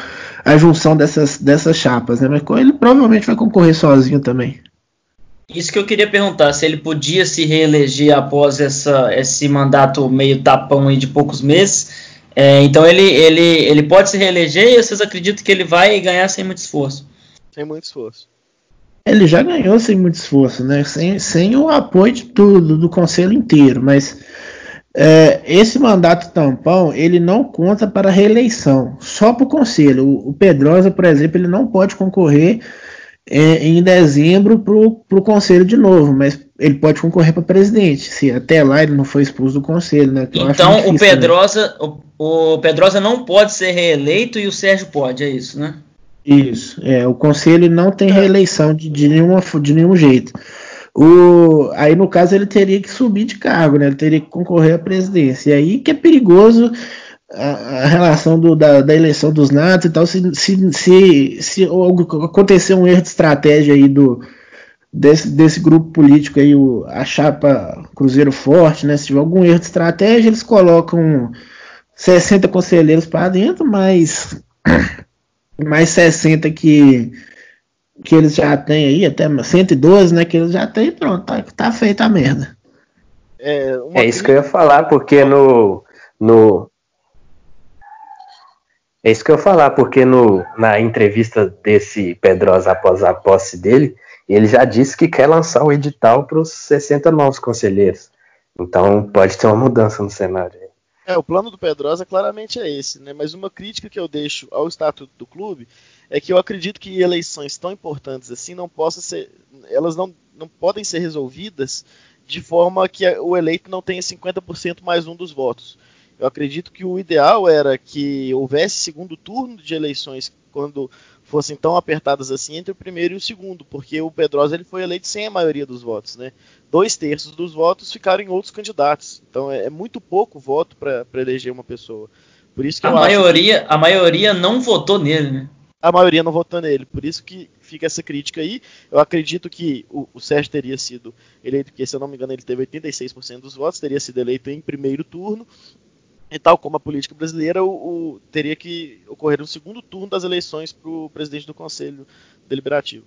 a junção dessas, dessas chapas, né? Mas ele provavelmente vai concorrer sozinho também. Isso que eu queria perguntar, se ele podia se reeleger após essa, esse mandato meio tapão de poucos meses. É, então ele, ele, ele pode se reeleger e vocês acreditam que ele vai ganhar sem muito esforço? Sem muito esforço. Ele já ganhou sem muito esforço, né? Sem, sem o apoio de tudo, do conselho inteiro, mas é, esse mandato tampão ele não conta para reeleição, só para o conselho. O Pedrosa, por exemplo, ele não pode concorrer em dezembro para o conselho de novo, mas ele pode concorrer para presidente, se até lá ele não foi expulso do conselho, né? então difícil, o Pedrosa, né? o, o Pedrosa não pode ser reeleito e o Sérgio pode, é isso, né? Isso, é, o conselho não tem reeleição de, de, nenhuma, de nenhum jeito. O, aí, no caso, ele teria que subir de cargo, né? ele teria que concorrer à presidência. E aí que é perigoso a, a relação do, da, da, eleição dos natos e tal, se, se, se, se acontecer um erro de estratégia aí do, desse, desse grupo político aí, o, a chapa Cruzeiro Forte, né? Se tiver algum erro de estratégia, eles colocam 60 conselheiros para dentro, mas mais (coughs) 60 que, que eles já têm aí, até 112, né? Que eles já têm, pronto, tá, tá feita a merda. É, é isso que eu ia falar, porque no, no. É isso que eu falar, porque no, na entrevista desse Pedrosa após a posse dele, ele já disse que quer lançar o edital para os 60 novos conselheiros. Então pode ter uma mudança no cenário. É, o plano do Pedrosa claramente é esse, né? Mas uma crítica que eu deixo ao estatuto do clube é que eu acredito que eleições tão importantes assim não possam ser, elas não, não podem ser resolvidas de forma que o eleito não tenha 50% mais um dos votos. Eu acredito que o ideal era que houvesse segundo turno de eleições quando fossem tão apertadas assim entre o primeiro e o segundo, porque o Pedrosa ele foi eleito sem a maioria dos votos, né? Dois terços dos votos ficaram em outros candidatos. Então é, é muito pouco voto para eleger uma pessoa. Por isso que a maioria, que... a maioria não votou nele, né? A maioria não votou nele. Por isso que fica essa crítica aí. Eu acredito que o, o Sérgio teria sido eleito, porque se eu não me engano ele teve 86% dos votos, teria sido eleito em primeiro turno. E tal como a política brasileira, o, o teria que ocorrer um segundo turno das eleições para o presidente do Conselho Deliberativo.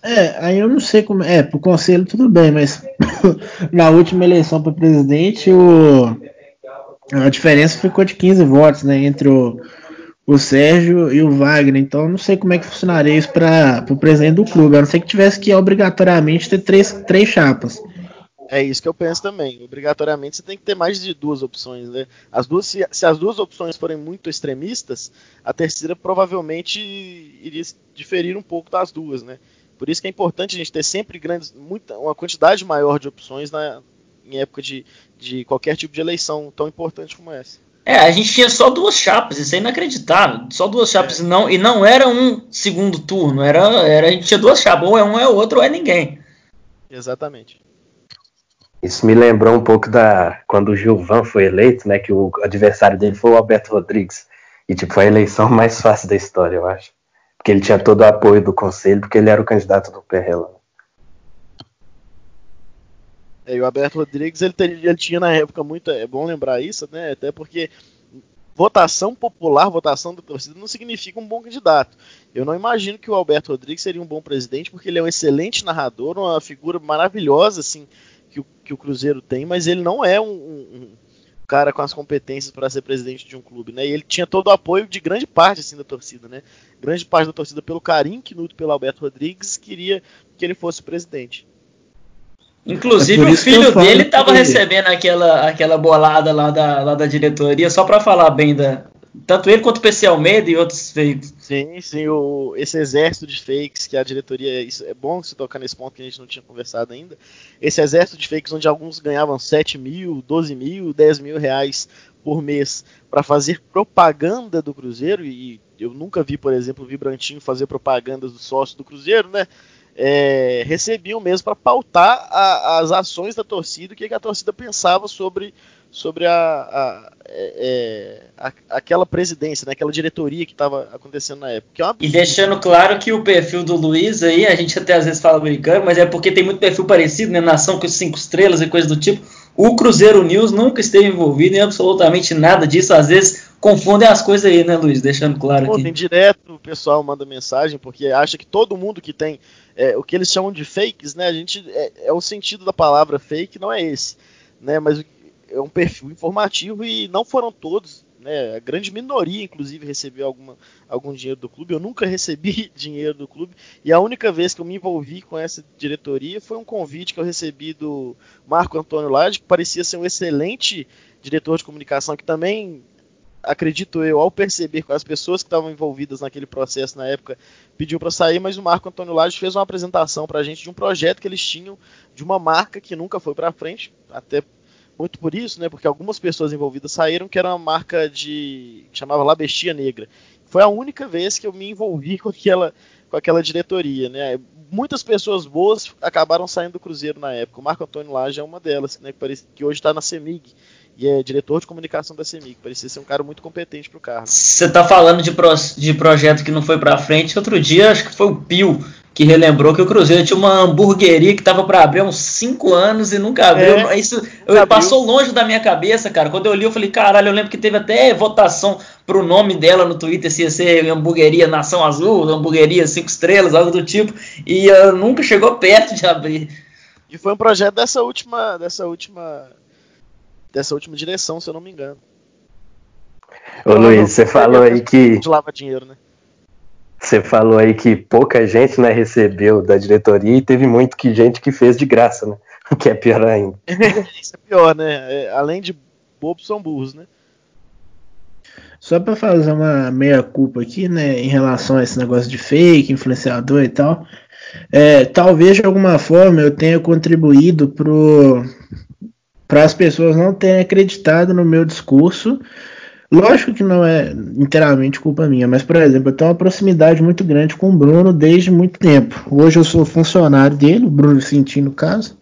É, aí eu não sei como. É, pro conselho tudo bem, mas (laughs) na última eleição para presidente, o, a diferença ficou de 15 votos, né? Entre o, o Sérgio e o Wagner. Então não sei como é que funcionaria isso para o presidente do clube. A não ser que tivesse que obrigatoriamente ter três, três chapas. É isso que eu penso também. Obrigatoriamente você tem que ter mais de duas opções, né? As duas, se, se, as duas opções forem muito extremistas, a terceira provavelmente iria diferir um pouco das duas, né? Por isso que é importante a gente ter sempre grandes, muita, uma quantidade maior de opções na, em época de, de qualquer tipo de eleição tão importante como essa. É, a gente tinha só duas chapas, isso é inacreditável. Só duas chapas, é. e, não, e não era um segundo turno, era, era a gente tinha duas chapas, ou é um, é o outro, ou é ninguém. Exatamente. Isso me lembrou um pouco da quando o Gilvan foi eleito, né? Que o adversário dele foi o Alberto Rodrigues. E tipo, foi a eleição (laughs) mais fácil da história, eu acho. Porque ele tinha todo o apoio do conselho, porque ele era o candidato do Perrela. É, e o Alberto Rodrigues, ele, ele, tinha na época muito. É bom lembrar isso, né? Até porque votação popular, votação da torcida, não significa um bom candidato. Eu não imagino que o Alberto Rodrigues seria um bom presidente, porque ele é um excelente narrador, uma figura maravilhosa, assim, que o, que o Cruzeiro tem, mas ele não é um, um, cara com as competências para ser presidente de um clube, né? E ele tinha todo o apoio de grande parte assim da torcida, né? Grande parte da torcida pelo carinho que nutre pelo Alberto Rodrigues queria que ele fosse presidente. Inclusive é o filho dele estava recebendo aquela, aquela bolada lá da, lá da diretoria só para falar bem da, tanto ele quanto o PC Almeida e outros fakes. Sim, sim, o, esse exército de fakes que a diretoria. Isso, é bom se tocar nesse ponto que a gente não tinha conversado ainda. Esse exército de fakes onde alguns ganhavam 7 mil, 12 mil, 10 mil reais por mês para fazer propaganda do Cruzeiro. E eu nunca vi, por exemplo, o Vibrantinho fazer propaganda do sócio do Cruzeiro, né? É, recebiam mesmo para pautar a, as ações da torcida, o que, a torcida pensava sobre sobre a, a, é, é, a, aquela presidência, né, aquela diretoria que estava acontecendo na época. É e deixando claro que o perfil do Luiz aí, a gente até às vezes fala brincando, mas é porque tem muito perfil parecido, né? Nação com cinco estrelas e coisa do tipo. O Cruzeiro News nunca esteve envolvido em absolutamente nada disso. Às vezes confundem as coisas aí, né, Luiz? Deixando claro aqui. Direto o pessoal manda mensagem porque acha que todo mundo que tem é, o que eles chamam de fakes, né? A gente é, é o sentido da palavra fake, não é esse, né? Mas é um perfil informativo e não foram todos, né? A grande minoria, inclusive, recebeu alguma, algum dinheiro do clube. Eu nunca recebi (laughs) dinheiro do clube e a única vez que eu me envolvi com essa diretoria foi um convite que eu recebi do Marco Antônio Lage, que parecia ser um excelente diretor de comunicação, que também acredito eu, ao perceber com as pessoas que estavam envolvidas naquele processo na época, pediu para sair, mas o Marco Antônio Lage fez uma apresentação para a gente de um projeto que eles tinham de uma marca que nunca foi para frente, até muito por isso, né? Porque algumas pessoas envolvidas saíram que era uma marca de chamava La Bestia Negra. Foi a única vez que eu me envolvi (laughs) com aquela com aquela diretoria, né? Muitas pessoas boas acabaram saindo do Cruzeiro na época. O Marco Antônio Lage é uma delas, né? Que, parece, que hoje está na Semig e é diretor de comunicação da CEMIG. Parecia ser um cara muito competente pro cargo. Você tá falando de, pro, de projeto que não foi para frente. Outro dia, acho que foi o Pio que relembrou que o Cruzeiro tinha uma hamburgueria que tava para abrir há uns 5 anos e nunca abriu. É, Isso eu, passou longe da minha cabeça, cara. Quando eu li, eu falei, caralho, eu lembro que teve até votação pro nome dela no Twitter, se ia ser hamburgueria Nação Azul, hamburgueria 5 estrelas, algo do tipo. E uh, nunca chegou perto de abrir. E foi um projeto dessa última, dessa última, dessa última direção, se eu não me engano. Ô Luiz, você falou aí que. De lava dinheiro, né? Você falou aí que pouca gente né, recebeu da diretoria e teve muito que gente que fez de graça, né? (laughs) O que é pior ainda. (laughs) Isso é pior, né? É, além de bobos, são burros, né? Só para fazer uma meia culpa aqui, né, em relação a esse negócio de fake, influenciador e tal, é, talvez de alguma forma eu tenha contribuído para as pessoas não terem acreditado no meu discurso. Lógico que não é inteiramente culpa minha, mas por exemplo, eu tenho uma proximidade muito grande com o Bruno desde muito tempo. Hoje eu sou funcionário dele, o Bruno Cinti no caso.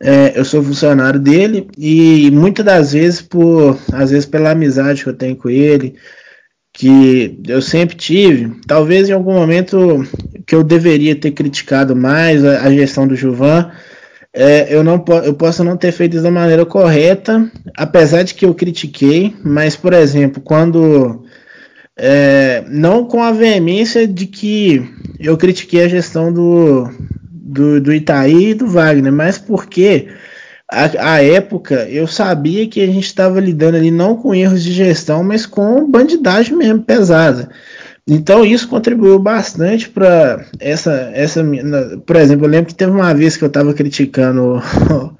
É, eu sou funcionário dele e muitas das vezes por às vezes pela amizade que eu tenho com ele que eu sempre tive talvez em algum momento que eu deveria ter criticado mais a, a gestão do Juvan é, eu não eu posso não ter feito da maneira correta apesar de que eu critiquei mas por exemplo quando é, não com a veemência de que eu critiquei a gestão do do, do Itaí e do Wagner, mas porque a, a época eu sabia que a gente estava lidando ali não com erros de gestão, mas com bandidagem mesmo pesada. Então isso contribuiu bastante para essa, essa. Por exemplo, eu lembro que teve uma vez que eu estava criticando. (laughs)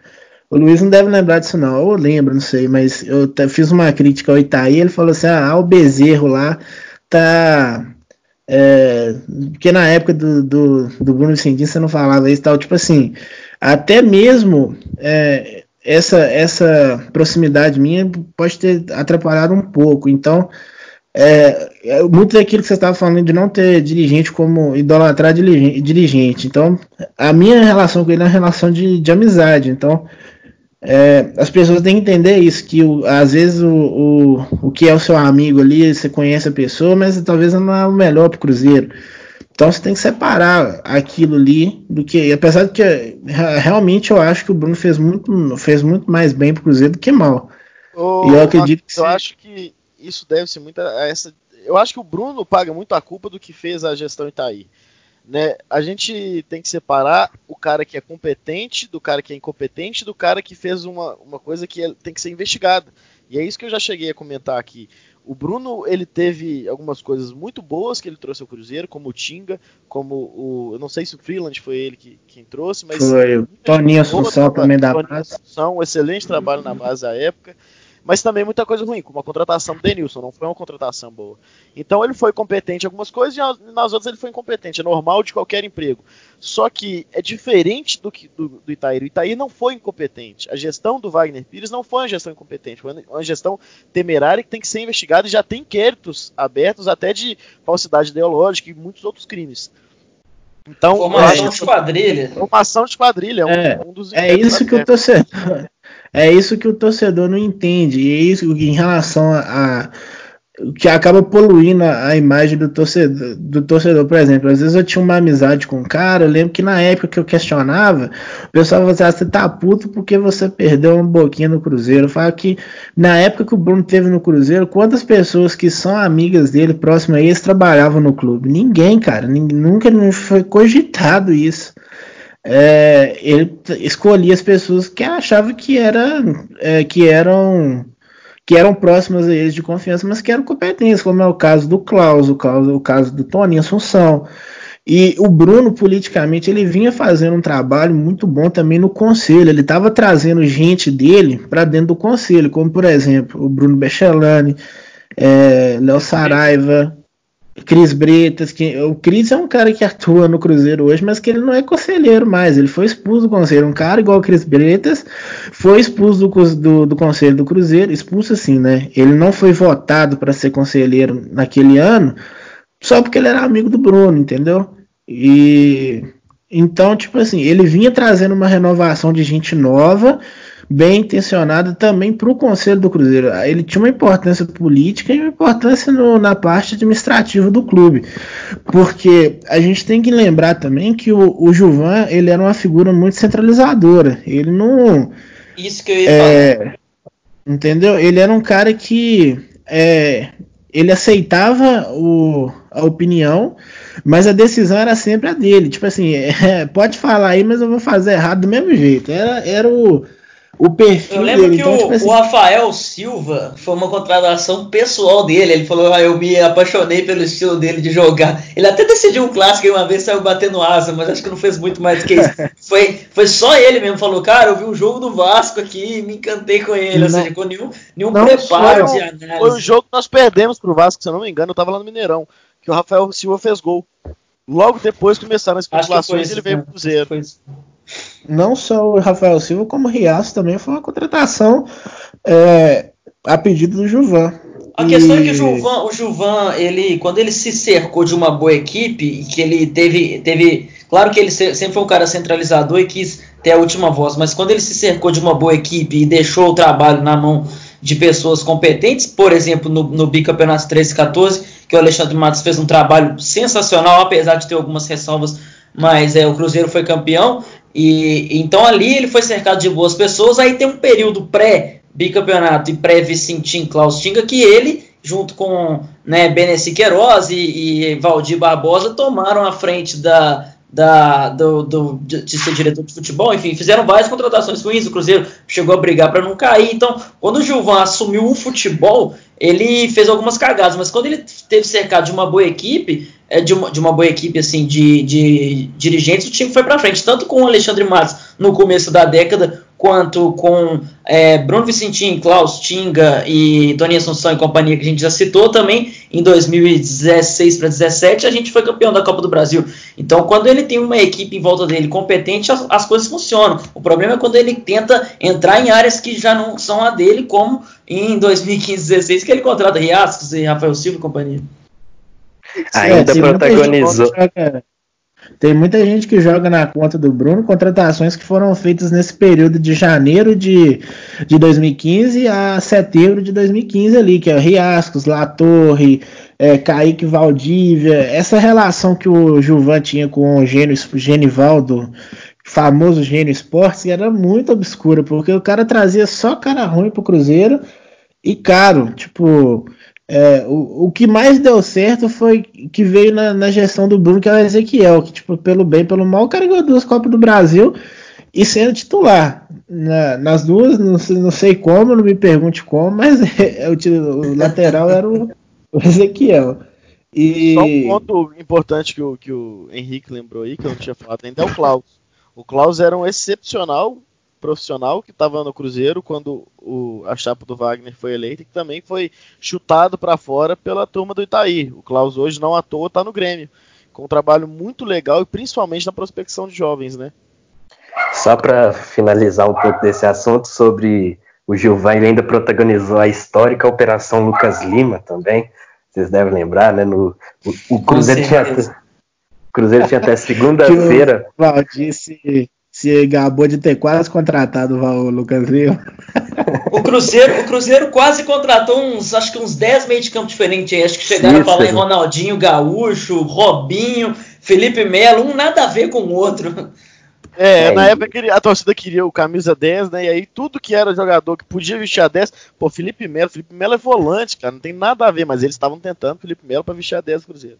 O Luiz não deve lembrar disso, não. Eu lembro, não sei, mas eu fiz uma crítica ao Itaí. Ele falou assim: ah, o Bezerro lá tá é, porque na época do, do, do Bruno Vicentino você não falava isso tal, tipo assim, até mesmo é, essa, essa proximidade minha pode ter atrapalhado um pouco. Então, é, é muito daquilo que você estava falando de não ter dirigente como idolatrar dirigente. Então, a minha relação com ele é uma relação de, de amizade. Então, é, as pessoas têm que entender isso, que o, às vezes o, o, o que é o seu amigo ali, você conhece a pessoa, mas talvez não é o melhor para o Cruzeiro. Então você tem que separar aquilo ali do que. Apesar de que realmente eu acho que o Bruno fez muito, fez muito mais bem para o Cruzeiro do que mal. e eu acredito que. Eu acho que isso deve ser muito a essa. Eu acho que o Bruno paga muito a culpa do que fez a gestão Itaí. Né? A gente tem que separar o cara que é competente do cara que é incompetente do cara que fez uma, uma coisa que é, tem que ser investigada. E é isso que eu já cheguei a comentar aqui. O Bruno ele teve algumas coisas muito boas que ele trouxe ao Cruzeiro, como o Tinga, como o. Eu não sei se o Freeland foi ele que, quem trouxe, mas. Foi, o Toninho Assunção também da base. Assunção, um excelente trabalho na base da época mas também muita coisa ruim, como a contratação do Denilson, não foi uma contratação boa. Então ele foi competente em algumas coisas e nas outras ele foi incompetente, é normal de qualquer emprego. Só que é diferente do, que, do, do Itaí. O Itaí não foi incompetente. A gestão do Wagner Pires não foi uma gestão incompetente, foi uma gestão temerária que tem que ser investigada e já tem inquéritos abertos até de falsidade ideológica e muitos outros crimes. Então, formação é, de quadrilha. Formação de quadrilha é, um, um dos É isso que o torcedor. É isso que o torcedor não entende. E é isso em relação a, que acaba poluindo a, a, imagem do torcedor, do torcedor, por exemplo. Às vezes eu tinha uma amizade com um cara, eu lembro que na época que eu questionava, o pessoal falava assim, ah, você tá puto porque você perdeu uma boquinha no Cruzeiro. Eu falo que na época que o Bruno teve no Cruzeiro, quantas pessoas que são amigas dele, próximas a eles, trabalhavam no clube? Ninguém, cara. Ninguém, nunca foi cogitado isso é, ele escolhia as pessoas que achava que, era, é, que eram que eram próximas a eles de confiança, mas que eram competentes, como é o caso do Klaus, o caso, o caso do Tony Assunção. E o Bruno, politicamente, ele vinha fazendo um trabalho muito bom também no conselho. Ele estava trazendo gente dele para dentro do conselho, como por exemplo o Bruno Bechelani, é, Léo Saraiva, Cris Bretas, que o Cris é um cara que atua no Cruzeiro hoje, mas que ele não é conselheiro mais, ele foi expulso do conselho. Um cara igual o Cris Bretas foi expulso do, do, do conselho do Cruzeiro, expulso assim, né? Ele não foi votado para ser conselheiro naquele ano, só porque ele era amigo do Bruno, entendeu? E então, tipo assim, ele vinha trazendo uma renovação de gente nova bem intencionada também para o Conselho do Cruzeiro. Ele tinha uma importância política e uma importância no, na parte administrativa do clube, porque a gente tem que lembrar também que o, o Juvan ele era uma figura muito centralizadora. Ele não. Isso que eu ia é, falar. Entendeu? Ele era um cara que é, ele aceitava o, a opinião, mas a decisão era sempre a dele. Tipo assim, (laughs) é, pode falar aí, mas eu vou fazer errado do mesmo jeito. Era, era o, o perfil Eu lembro dele. que Então, o, tipo assim, o Rafael Silva foi uma contratação pessoal dele. Ele falou: ah, Eu me apaixonei pelo estilo dele de jogar. Ele até decidiu um clássico aí uma vez, saiu batendo asa, mas acho que não fez muito mais do que isso. (laughs) foi, foi só ele mesmo. Falou: Cara, eu vi o jogo do Vasco aqui e me encantei com ele. Ou Não- seja, com nenhum, nenhum não preparo de Foi o análise. jogo que nós perdemos pro Vasco, se eu não me engano, eu tava lá no Mineirão, que o Rafael Silva fez gol. Logo depois começaram as especulações e ele veio pro Cruzeiro. Foi isso. Não só o Rafael Silva, como o Riaço também foi uma contratação é, a pedido do Juvan. A questão é que E- o Gilvan, o Gilvan, ele, quando ele se cercou de uma boa equipe, e que ele teve, teve. Claro que ele se- sempre foi um cara centralizador e quis ter a última voz, mas quando ele se cercou de uma boa equipe e deixou o trabalho na mão de pessoas competentes, por exemplo, no, no bicampeonato 13 e 14, que o Alexandre Matos fez um trabalho sensacional, apesar de ter algumas ressalvas, mas é, o Cruzeiro foi campeão. E então ali ele foi cercado de boas pessoas. Aí tem um período pré-bicampeonato e pré-Vicentim Klaus Tinga que ele, junto com né, Benessi Queiroz e, e Valdir Barbosa, tomaram a frente da, da, do, do- de ser diretor de futebol. Enfim, fizeram várias contratações ruins. O Cruzeiro chegou a brigar para não cair. Então, quando o Gilvan assumiu o futebol, ele fez algumas cagadas. Mas quando ele teve cercado de uma boa equipe, de, uma, de uma boa equipe assim de, de dirigentes, o time foi para frente, tanto com o Alexandre Matos no começo da década, quanto com é, Bruno Vicentim, Klaus Tinga e Toninho Assunção e companhia que a gente já citou também em 2016 para 2017 a gente foi campeão da Copa do Brasil. Então quando ele tem uma equipe em volta dele competente as, as coisas funcionam. O problema é quando ele tenta entrar em áreas que já não são a dele, como em 2015-16 que ele contrata Riascos e Rafael Silva e companhia. Ainda tem muita protagonizou. gente que joga- tem muita gente que joga na conta do Bruno contratações que foram feitas nesse período de janeiro de, de 2015 a setembro de 2015 ali, que é Riascos, La Torre, é, Kaique Valdívia, essa relação que o Gilvan tinha com o Gênio, Genivaldo, famoso Gênio Esportes, era muito obscura, porque o cara trazia só cara ruim pro Cruzeiro e caro, tipo, é, o, o que mais deu certo foi que veio na, na gestão do Bruno, que é o Ezequiel, que, tipo, pelo bem, pelo mal, o cara ganhou duas Copas do Brasil e sendo titular. Na- nas duas, não sei, não sei como, não me pergunte como, mas (laughs) é, o, ti- o lateral era o, o Ezequiel. E Só um ponto importante que o, que o Henrique lembrou aí, que eu não tinha falado ainda, é o Klaus. O Klaus era um excepcional profissional que estava no Cruzeiro quando o, a chapa do Wagner foi eleita e que também foi chutado para fora pela turma do Itaí. O Klaus hoje, não à toa, está no Grêmio. Com um trabalho muito legal e principalmente na prospecção de jovens, né? Só para finalizar um pouco desse assunto sobre o Gilvan, ele ainda protagonizou a histórica Operação Lucas Lima também. Vocês devem lembrar, né? No, o, o Cruzeiro, tinha, Cruzeiro até (laughs) segunda-feira. Valdir se, gabou de ter quase contratado o Lucas Lima. (laughs) O Cruzeiro, o Cruzeiro quase contratou uns, acho que uns 10 meios de campo diferentes aí. Acho que chegaram Isso, a falar em? Ronaldinho Gaúcho, Robinho, Felipe Melo, um nada a ver com o outro. É, É, na época a torcida queria o camisa 10, né? E aí tudo que era jogador que podia vestir a 10, pô, Felipe Melo, Felipe Melo é volante, cara, não tem nada a ver, mas eles estavam tentando Felipe Melo pra vestir a 10 do Cruzeiro.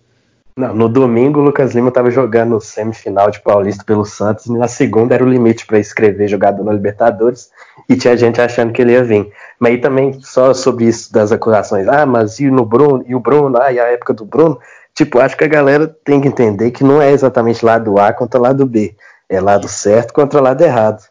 Não, no domingo, o Lucas Lima estava jogando semifinal de Paulista pelo Santos e na segunda era o limite para escrever jogador na Libertadores e tinha gente achando que ele ia vir. Mas aí também, só sobre isso das acusações, ah, mas e no Bruno, e o Bruno, ah, e a época do Bruno, tipo, acho que a galera tem que entender que não é exatamente lado A contra lado B, é lado certo contra lado errado.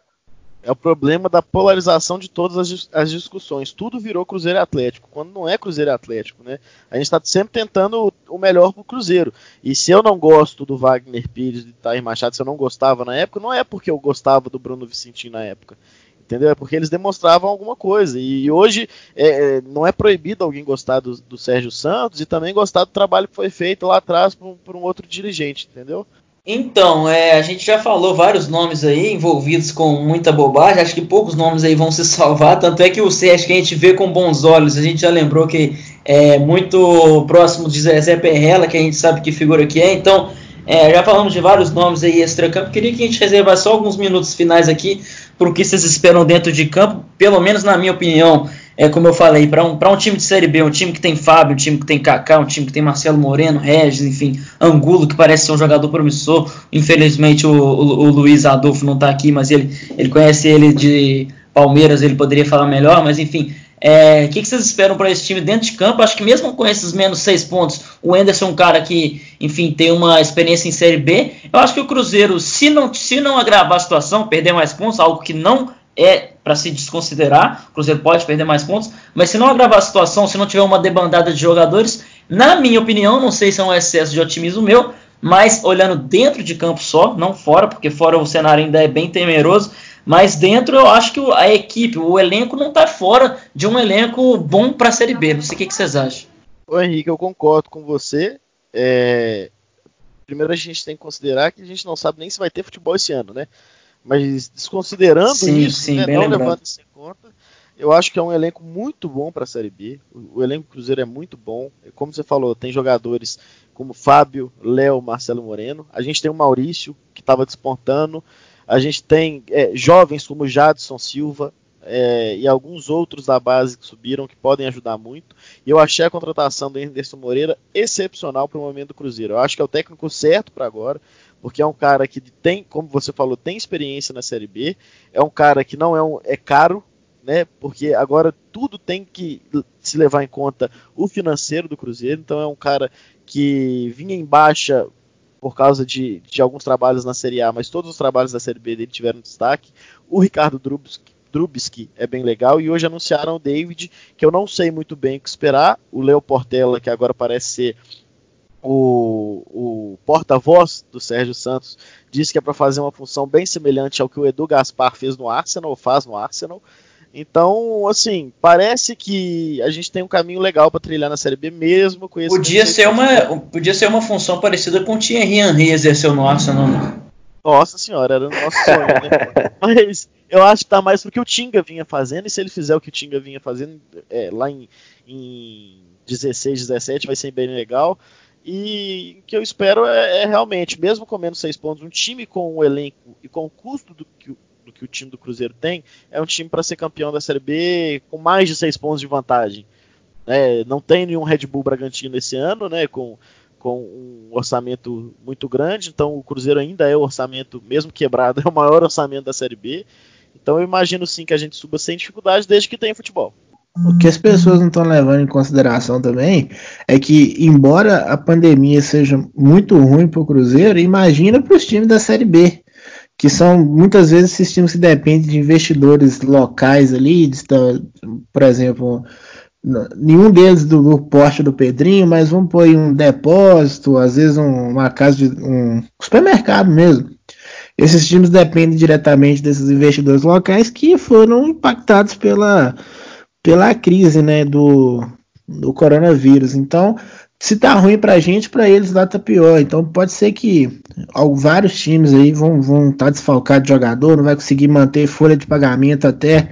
É o problema da polarização de todas as, as discussões. Tudo virou Cruzeiro Atlético, quando não é Cruzeiro Atlético, né? A gente está sempre tentando o, melhor pro Cruzeiro. E se eu não gosto do Wagner Pires e do Tair Machado, se eu não gostava na época, não é porque eu gostava do Bruno Vicentino na época. Entendeu? É porque eles demonstravam alguma coisa. E hoje é, é, não é proibido alguém gostar do, do Sérgio Santos e também gostar do trabalho que foi feito lá atrás por, por um outro dirigente, entendeu? Então, é, a gente já falou vários nomes aí envolvidos com muita bobagem. Acho que poucos nomes aí vão se (laughs) salvar. Tanto é que o Sérgio que a gente vê com bons olhos. A gente já lembrou que é muito próximo de Zezé Perrella, que a gente sabe que figura que é. Então, é, já falamos de vários nomes aí extra-campo. Queria que a gente reservasse só alguns minutos finais aqui para o que vocês esperam dentro de campo. Pelo menos na minha opinião, é como eu falei, para um, um time de Série B, um time que tem Fábio, um time que tem Kaká, um time que tem Marcelo Moreno, Regis, enfim, Angulo, que parece ser um jogador promissor. Infelizmente o, o, o Luiz Adolfo não está aqui, mas ele, ele conhece ele de Palmeiras, ele poderia falar melhor, mas enfim. É, o que, que, vocês esperam para esse time dentro de campo? Acho que mesmo com esses menos seis pontos, o Enderson é um cara que, enfim, tem uma experiência em Série B. Eu acho que o Cruzeiro, se não, se não agravar a situação, perder mais pontos, algo que não é para se desconsiderar. O Cruzeiro pode perder mais pontos, mas se não agravar a situação, se não tiver uma debandada de jogadores, na minha opinião, não sei se é um excesso de otimismo meu, mas olhando dentro de campo só, não fora, porque fora o cenário ainda é bem temeroso, mas dentro eu acho que a equipe, o elenco não está fora de um elenco bom para a Série B. Não sei o que, que vocês acham. Ô Henrique, eu concordo com você. É... Primeiro a gente tem que considerar que a gente não sabe nem se vai ter futebol esse ano, né? Mas desconsiderando sim, isso, sim, né, não levando isso em conta, eu acho que é um elenco muito bom para a Série B. O, o, elenco Cruzeiro é muito bom. Como você falou, tem jogadores como Fábio, Léo, Marcelo Moreno. A gente tem o Maurício, que estava despontando. A gente tem é, jovens como Jadson Silva é, e alguns outros da base que subiram que podem ajudar muito. E eu achei a contratação do Anderson Moreira excepcional para o momento do Cruzeiro. Eu acho que é o técnico certo para agora porque é um cara que tem, como você falou, tem experiência na Série B, é um cara que não é, um, é caro, né? Porque agora tudo tem que se levar em conta o financeiro do Cruzeiro, então é um cara que vinha em baixa por causa de, de alguns trabalhos na Série A, mas todos os trabalhos da Série B dele tiveram destaque. O Ricardo Trubisky é bem legal. E hoje anunciaram o David, que eu não sei muito bem o que esperar. O Leo Portela, que agora parece ser o, o porta-voz do Sérgio Santos disse que é para fazer uma função bem semelhante ao que o Edu Gaspar fez no Arsenal, ou faz no Arsenal. Então, assim, parece que a gente tem um caminho legal para trilhar na Série B mesmo com esse. Podia ser uma, podia ser uma função parecida com o Thierry Henry exerceu no Arsenal. Né? Nossa senhora, era o nosso sonho, né? (laughs) Mas eu acho que tá mais porque o Tinga vinha fazendo, e se ele fizer o que o Tinga vinha fazendo é, lá em, em 16, 17, vai ser bem legal. E o que eu espero é, é, realmente, mesmo com menos seis pontos, um time com o elenco e com o custo do que, do que o time do Cruzeiro tem, é um time para ser campeão da Série B com mais de seis pontos de vantagem. É, não tem nenhum Red Bull Bragantino esse ano, né, com, com um orçamento muito grande, então o Cruzeiro ainda é o orçamento, mesmo quebrado, (laughs) é o maior orçamento da Série B. Então eu imagino sim que a gente suba sem dificuldade desde que tenha futebol. O que as pessoas não estão levando em consideração também é que, embora a pandemia seja muito ruim para o Cruzeiro, imagina para os times da Série B, que são muitas vezes esses times que dependem de investidores locais ali, de, por exemplo, nenhum deles do, do, porte do Pedrinho, mas vamos pôr um depósito, às vezes um, uma casa de um supermercado mesmo. Esses times dependem diretamente desses investidores locais que foram impactados pela pela crise né, do, do coronavírus. Então, se tá ruim pra gente, para eles lá tá pior. Então pode ser que vários times aí vão vão tá desfalcados de jogador, não vai conseguir manter folha de pagamento até.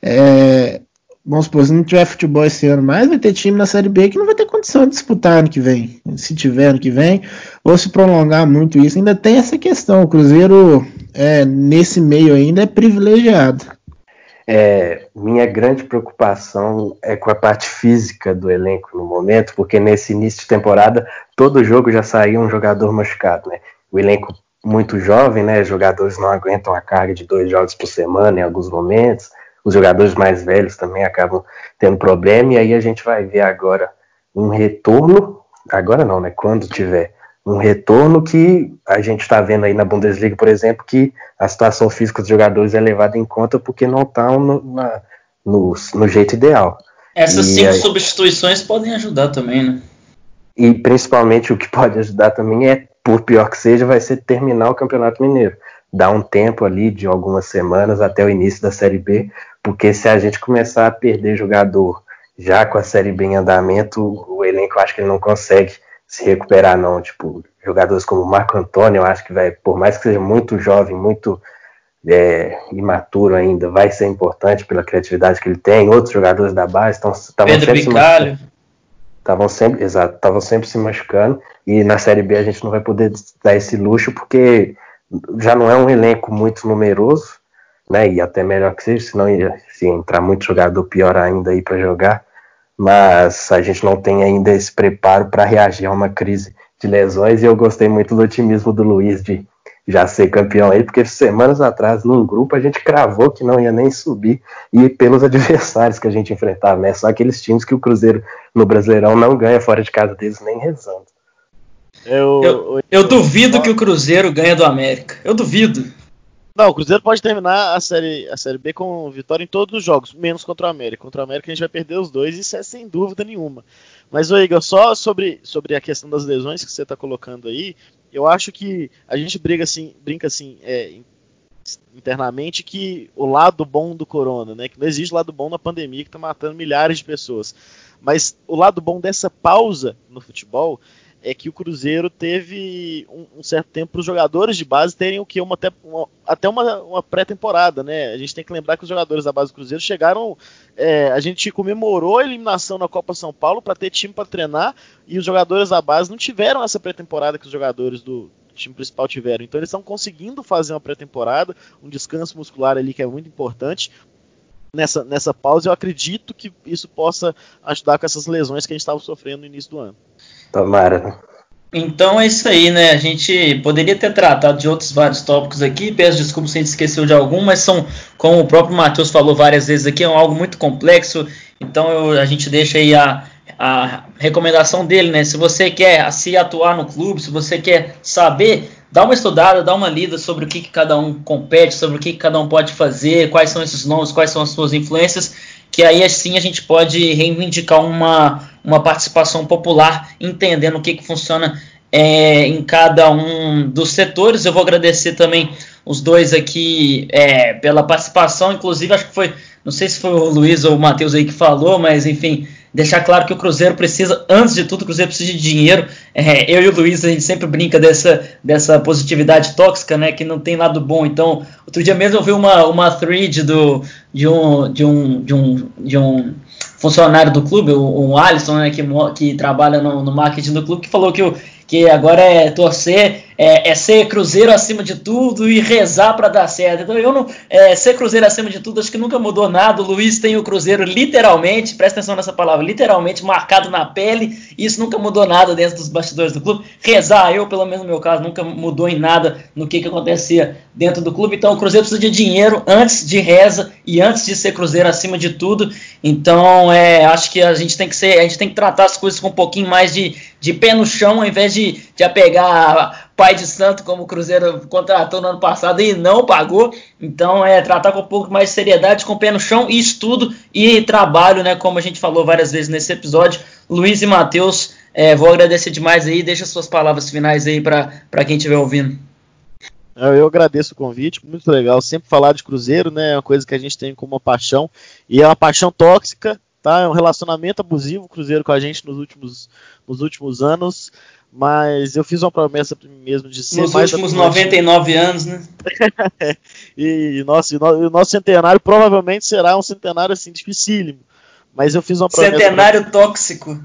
É, vamos supor, se não tiver futebol esse ano mais, vai ter time na Série B que não vai ter condição de disputar ano que vem. Se tiver ano que vem, ou se prolongar muito isso, ainda tem essa questão. O Cruzeiro, é, nesse meio ainda, é privilegiado. É, minha grande preocupação é com a parte física do elenco no momento, porque nesse início de temporada todo jogo já saía um jogador machucado, né? O elenco muito jovem, né? Jogadores não aguentam a carga de dois jogos por semana em alguns momentos. Os jogadores mais velhos também acabam tendo problema e aí a gente vai ver agora um retorno, agora não, né? Quando tiver um retorno que a gente está vendo aí na Bundesliga, por exemplo, que a situação física dos jogadores é levada em conta porque não estão no, no, no, jeito ideal. Essas e cinco aí, substituições podem ajudar também, né? E principalmente o que pode ajudar também é, por pior que seja, vai ser terminar o Campeonato Mineiro. Dar um tempo ali de algumas semanas até o início da Série B, porque se a gente começar a perder jogador já com a Série B em andamento, o elenco acho que ele não consegue se recuperar, não. Tipo, jogadores como o Marco Antônio, eu acho que vai, por mais que seja muito jovem, muito é, imaturo ainda, vai ser importante pela criatividade que ele tem. Outros jogadores da base estavam sempre Bicalho. Estavam sempre, exato, estavam sempre se machucando. E na Série B a gente não vai poder dar esse luxo porque já não é um elenco muito numeroso, né? E até melhor que seja, senão ia se entrar muito jogador pior ainda aí para jogar. Mas a gente não tem ainda esse preparo para reagir a uma crise de lesões e eu gostei muito do otimismo do Luiz de já ser campeão aí, porque semanas atrás, num grupo, a gente cravou que não ia nem subir, e pelos (laughs) adversários que a gente enfrentava, né? Só aqueles times que o Cruzeiro no Brasileirão não ganha fora de casa deles nem rezando. Eu, eu, eu duvido que o Cruzeiro ganhe do América. Eu duvido. Não, o Cruzeiro pode terminar a série, a série B com vitória em todos os jogos, menos contra o América. Contra o América a gente vai perder os dois, isso é sem dúvida nenhuma. Mas, ô Igor, só sobre, sobre a questão das lesões que você está colocando aí, eu acho que a gente briga assim, brinca assim é, internamente que o lado bom do corona, né? Que não existe lado bom na pandemia que está matando milhares de pessoas. Mas o lado bom dessa pausa no futebol é que o Cruzeiro teve um, um certo tempo para os jogadores de base terem o que uma, até uma, até uma, uma pré-temporada, né? A gente tem que lembrar que os jogadores da base do Cruzeiro chegaram, é, a gente comemorou a eliminação na Copa São Paulo para ter time para treinar e os jogadores da base não tiveram essa pré-temporada que os jogadores do time principal tiveram. Então eles estão conseguindo fazer uma pré-temporada, um descanso muscular ali que é muito importante. Nessa, nessa pausa, eu acredito que isso possa ajudar com essas lesões que a gente estava sofrendo no início do ano. Tomara? Então é isso aí, né? A gente poderia ter tratado de outros vários tópicos aqui. Peço desculpas se a gente esqueceu de algum, mas são, como o próprio Matheus falou várias vezes aqui, é algo muito complexo. Então eu, a gente deixa aí a, a recomendação dele, né? Se você quer se atuar no clube, se você quer saber, dá uma estudada, dá uma lida sobre o que, que cada um compete, sobre o que, que cada um pode fazer, quais são esses nomes, quais são as suas influências que aí assim a gente pode reivindicar uma, uma participação popular, entendendo o que, que funciona é, em cada um dos setores. Eu vou agradecer também os dois aqui é, pela participação, inclusive acho que foi, não sei se foi o Luiz ou o Matheus aí que falou, mas enfim, deixar claro que o Cruzeiro precisa, antes de tudo, o Cruzeiro precisa de dinheiro. É, eu e o Luiz, a gente sempre brinca dessa, dessa positividade tóxica, né? Que não tem lado bom. Então, outro dia mesmo eu vi uma, uma thread do, de, um, de, um, de, um, de um funcionário do clube, o, o Alisson, né, que, que trabalha no, no marketing do clube, que falou que o, que agora é torcer, é, é, ser Cruzeiro acima de tudo e rezar para dar certo. Então eu não é, ser Cruzeiro acima de tudo acho que nunca mudou nada. O Luiz tem o Cruzeiro literalmente, presta atenção nessa palavra, literalmente marcado na pele. E isso nunca mudou nada dentro dos bastidores do clube. Rezar, eu pelo menos no meu caso nunca mudou em nada no que, que acontecia dentro do clube. Então o Cruzeiro precisa de dinheiro antes de reza e antes de ser Cruzeiro acima de tudo. Então é, acho que a gente tem que ser, a gente tem que tratar as coisas com um pouquinho mais de, de pé no chão ao invés de de, apegar pai de santo como o Cruzeiro contratou no ano passado e não pagou. Então é tratar com um pouco mais de seriedade, com pé no chão e estudo e trabalho, né? Como a gente falou várias vezes nesse episódio. Luiz e Matheus, é, vou agradecer demais aí. Deixa suas palavras finais aí para quem estiver ouvindo. Eu agradeço o convite, muito legal. Sempre falar de Cruzeiro, né? É uma coisa que a gente tem como uma paixão. E é uma paixão tóxica, tá? É um relacionamento abusivo, Cruzeiro com a gente nos últimos, nos últimos anos mas eu fiz uma promessa para mim mesmo de ser Nos mais últimos 99 anos, né? (laughs) e, nossa, o nosso centenário provavelmente será um centenário assim dificílimo. Mas eu fiz uma promessa. Centenário pra... tóxico.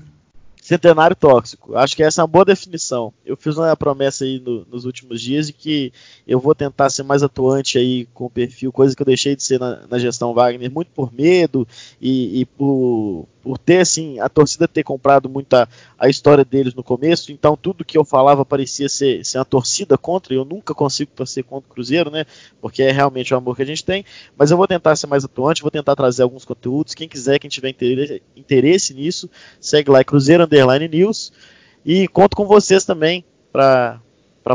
Centenário tóxico. Acho que essa é uma boa definição. Eu fiz uma promessa aí no, nos últimos dias de que eu vou tentar ser mais atuante aí com o perfil, coisa que eu deixei de ser na, na gestão Wagner, muito por medo e, e por por ter assim a torcida ter comprado muita a história deles no começo, então tudo que eu falava parecia ser, ser uma torcida contra, e eu nunca consigo torcer contra o Cruzeiro, né? Porque é realmente o amor que a gente tem. Mas eu vou tentar ser mais atuante, vou tentar trazer alguns conteúdos. Quem quiser, quem tiver interesse, interesse nisso, segue lá, é Cruzeiro Underline News. E conto com vocês também para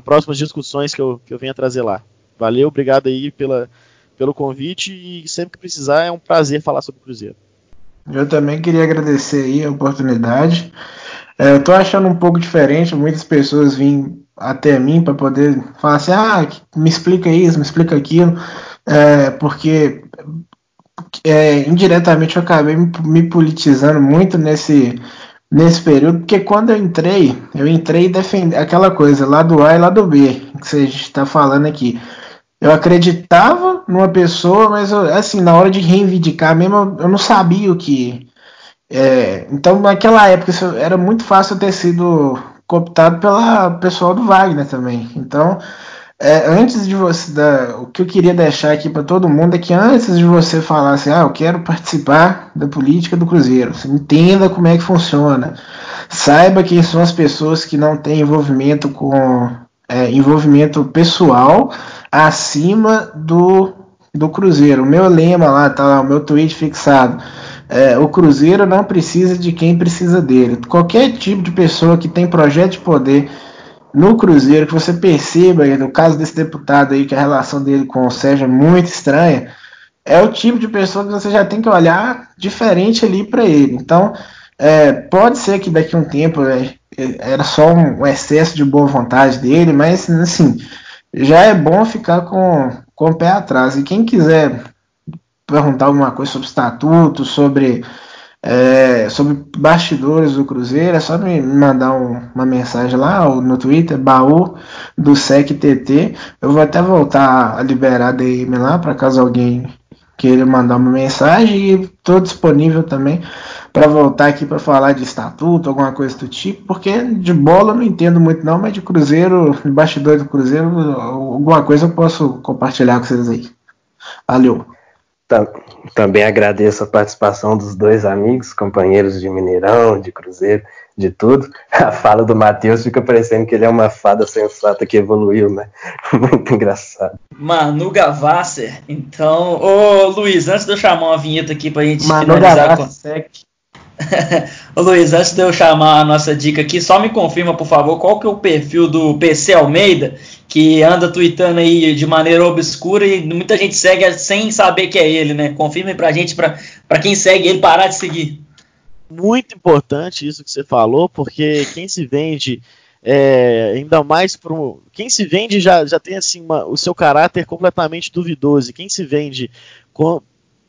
próximas discussões que eu, que eu venha trazer lá. Valeu, obrigado aí pela, pelo convite e sempre que precisar é um prazer falar sobre o Cruzeiro. Eu também queria agradecer aí a oportunidade. É, eu tô achando um pouco diferente, muitas pessoas vêm até mim para poder falar assim, ah, me explica isso, me explica aquilo, é, porque é, indiretamente eu acabei me politizando muito nesse, nesse período, porque quando eu entrei, eu entrei defender aquela coisa lá do A e lá do B, que a gente está falando aqui. Eu acreditava numa pessoa, mas eu, assim, na hora de reivindicar mesmo, eu não sabia o que. É, então, naquela época, era muito fácil ter sido cooptado pela pessoal do Wagner também. Então, é, antes de você. Da, o que eu queria deixar aqui para todo mundo é que antes de você falar assim, ah, eu quero participar da política do Cruzeiro, entenda como é que funciona. Saiba quem são as pessoas que não têm envolvimento com. É, envolvimento pessoal acima do, do Cruzeiro. O meu lema lá, tá lá, o meu tweet fixado. É, o Cruzeiro não precisa de quem precisa dele. Qualquer tipo de pessoa que tem projeto de poder no Cruzeiro, que você perceba, no caso desse deputado aí, que a relação dele com o Sérgio é muito estranha, é o tipo de pessoa que você já tem que olhar diferente ali para ele. Então, é, pode ser que daqui a um tempo é, era só um excesso de boa vontade dele, mas assim, já é bom ficar com, com o pé atrás. E quem quiser perguntar alguma coisa sobre estatuto, sobre é, sobre bastidores do Cruzeiro, é só me mandar um, uma mensagem lá no Twitter, baú do SecTT. Eu vou até voltar a liberar a DM lá para caso alguém queira mandar uma mensagem e estou disponível também para voltar aqui para falar de estatuto, alguma coisa do tipo, porque de bola eu não entendo muito não, mas de Cruzeiro, de bastidor do Cruzeiro, alguma coisa eu posso compartilhar com vocês aí. Valeu! Também agradeço a participação dos dois amigos, companheiros de Mineirão, de Cruzeiro, de tudo. A fala do Matheus fica parecendo que ele é uma fada sensata que evoluiu, né? (laughs) Muito engraçado. Manu Gavasser, então. Ô Luiz, antes de eu chamar uma vinheta aqui pra gente Manu finalizar Gavasser. (laughs) Ô Luiz, antes de eu chamar a nossa dica aqui, só me confirma, por favor, qual que é o perfil do PC Almeida, que anda tweetando aí de maneira obscura e muita gente segue sem saber que é ele, né? Confirme pra gente, pra, pra quem segue ele, parar de seguir. Muito importante isso que você falou, porque quem se vende é, ainda mais para quem se vende já, já tem assim uma, o seu caráter completamente duvidoso e quem se vende com,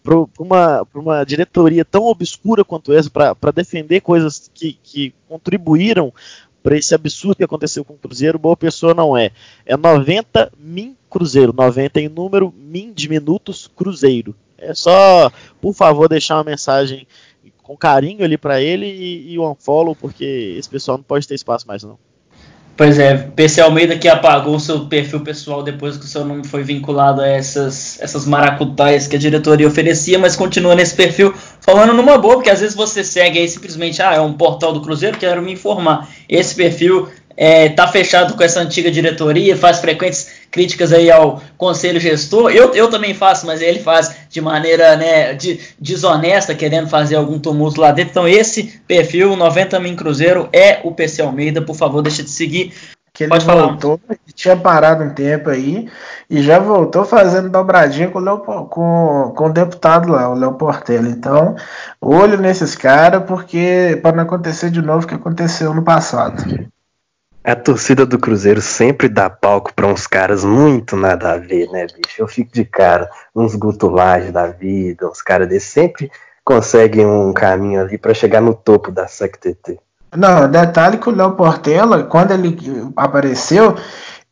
para uma, uma diretoria tão obscura quanto essa, para defender coisas que, que contribuíram para esse absurdo que aconteceu com o Cruzeiro, boa pessoa não é. É 90 min Cruzeiro, 90 em número, min de minutos Cruzeiro. É só, por favor, deixar uma mensagem com carinho ali para ele e, e um porque esse pessoal não pode ter espaço mais não. Pois é, PC Almeida que apagou o seu perfil pessoal depois que o seu nome foi vinculado a essas, essas maracutaias que a diretoria oferecia, mas continua nesse perfil falando numa boa, porque às vezes você segue aí simplesmente, ah, é um portal do Cruzeiro, quero me informar. Esse perfil é, tá fechado com essa antiga diretoria, faz frequentes críticas aí ao conselho gestor. Eu, eu também faço, mas ele faz de maneira né, de, desonesta, querendo fazer algum tumulto lá dentro. Então, esse perfil, 90 Min Cruzeiro, é o PC Almeida. Por favor, deixa de seguir. Que ele Pode voltou, falar. tinha parado um tempo aí e já voltou fazendo dobradinha com o, Leo, com, com o deputado lá, o Léo Portela. Então, olho nesses caras, porque para não acontecer de novo o que aconteceu no passado. A torcida do Cruzeiro sempre dá palco para uns caras muito nada a ver, né, bicho? Eu fico de cara, uns gutulagens da vida, uns caras desses sempre conseguem um caminho ali para chegar no topo da SECTT. Não, detalhe que o Léo Portela, quando ele apareceu,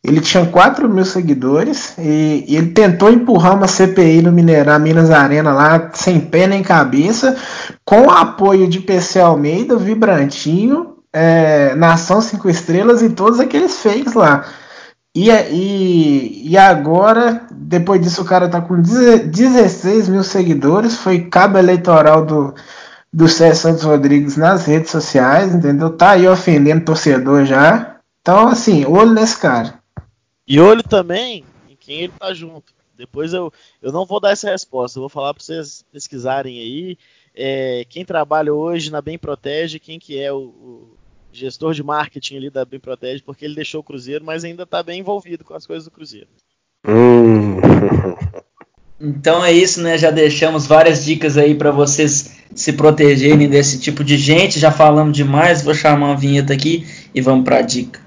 ele tinha 4 mil seguidores e, e, ele tentou empurrar uma CPI no Mineirão, Minas Arena lá, sem pé nem cabeça, com o apoio de PC Almeida, Vibrantinho, é, Nação 5 Estrelas e todos aqueles fakes lá. E, e, e agora, depois disso, o cara tá com 16 mil seguidores. Foi cabo eleitoral do, do César Santos Rodrigues nas redes sociais, entendeu? Tá aí ofendendo torcedor já. Então, assim, olho nesse cara. E olho também em quem ele tá junto. Depois eu, eu não vou dar essa resposta, eu vou falar para vocês pesquisarem aí. É, quem trabalha hoje na Bem Protege, quem que é o, o gestor de marketing ali da Bem Protege, porque ele deixou o Cruzeiro, mas ainda está bem envolvido com as coisas do Cruzeiro. Hum. Então é isso, né? Já deixamos várias dicas aí para vocês se protegerem desse tipo de gente. Já falamos demais, vou chamar uma vinheta aqui e vamos para a dica.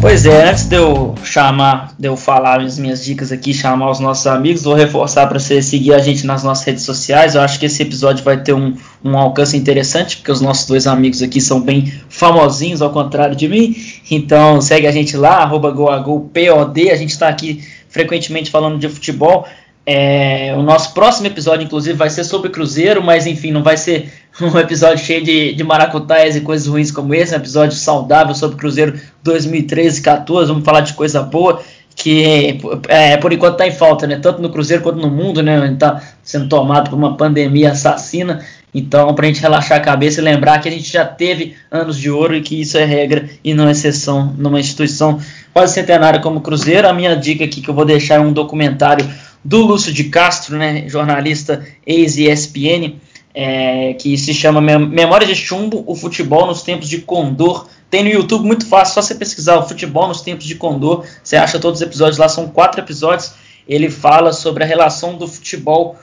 Pois é, antes de eu chamar, de eu falar as minhas dicas aqui, chamar os nossos amigos, vou reforçar para você seguir a gente nas nossas redes sociais. Eu acho que esse episódio vai ter um, um alcance interessante, porque os nossos dois amigos aqui são bem famosinhos, ao contrário de mim. Então segue a gente lá, arroba goagopod. A gente está aqui frequentemente falando de futebol. É, o nosso próximo episódio, inclusive, vai ser sobre Cruzeiro, mas enfim, não vai ser um episódio cheio de, de e coisas ruins como esse, é um episódio saudável sobre Cruzeiro 2013 e 14. Vamos falar de coisa boa que é, por enquanto está em falta, né? Tanto no Cruzeiro quanto no mundo, né? Está sendo tomado por uma pandemia assassina. Então, para a gente relaxar a cabeça e lembrar que a gente já teve anos de ouro e que isso é regra e não exceção numa instituição quase centenária como o Cruzeiro. A minha dica aqui que eu vou deixar é um documentário do Lúcio de Castro, né, jornalista ex-ESPN, é, que se chama Memórias de Chumbo, o futebol nos tempos de Condor. Tem no YouTube muito fácil, só você pesquisar o futebol nos tempos de Condor, você acha todos os episódios lá, são quatro episódios. Ele fala sobre a relação do futebol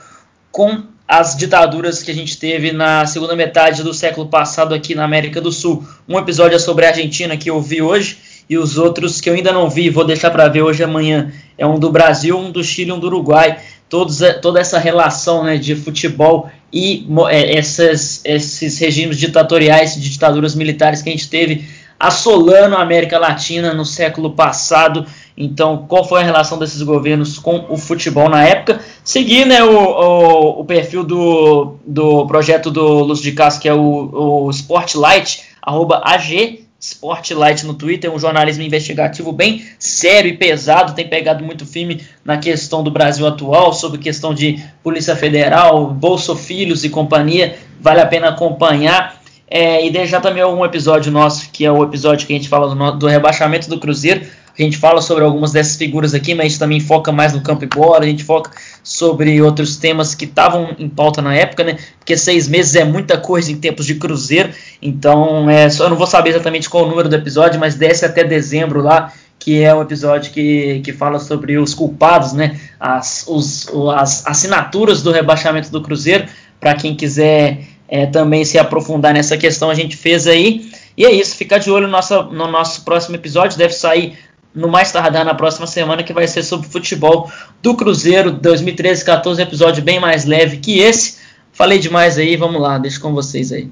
com as ditaduras que a gente teve na segunda metade do século passado aqui na América do Sul. Um episódio é sobre a Argentina que eu vi hoje e os outros que eu ainda não vi, vou deixar para ver hoje amanhã. É um do Brasil, um do Chile, um do Uruguai. Todos, toda essa relação né, de futebol e é, essas, esses regimes ditatoriais, de ditaduras militares que a gente teve assolando a América Latina no século passado. Então, qual foi a relação desses governos com o futebol na época? Seguir né, o, o, o perfil do, do projeto do Lúcio de Castro, que é o, o Sportlight, arroba AG Sportlight no Twitter, um jornalismo investigativo bem sério e pesado, tem pegado muito firme na questão do Brasil atual, sobre questão de Polícia Federal, Bolso Filhos e companhia, vale a pena acompanhar. É, e deixar também algum episódio nosso, que é o episódio que a gente fala do, do rebaixamento do Cruzeiro, a gente fala sobre algumas dessas figuras aqui, mas a gente também foca mais no campo e bola, a gente foca sobre outros temas que estavam em pauta na época, né? Porque seis meses é muita coisa em tempos de cruzeiro, então é só eu não vou saber exatamente qual o número do episódio, mas desce até dezembro lá, que é um episódio que, que fala sobre os culpados, né? As, os, as assinaturas do rebaixamento do Cruzeiro, para quem quiser é, também se aprofundar nessa questão, a gente fez aí. E é isso, fica de olho no nosso, no nosso próximo episódio, deve sair no mais tardar na próxima semana, que vai ser sobre futebol do Cruzeiro 2013-14, episódio bem mais leve que esse. Falei demais aí, vamos lá, deixo com vocês aí.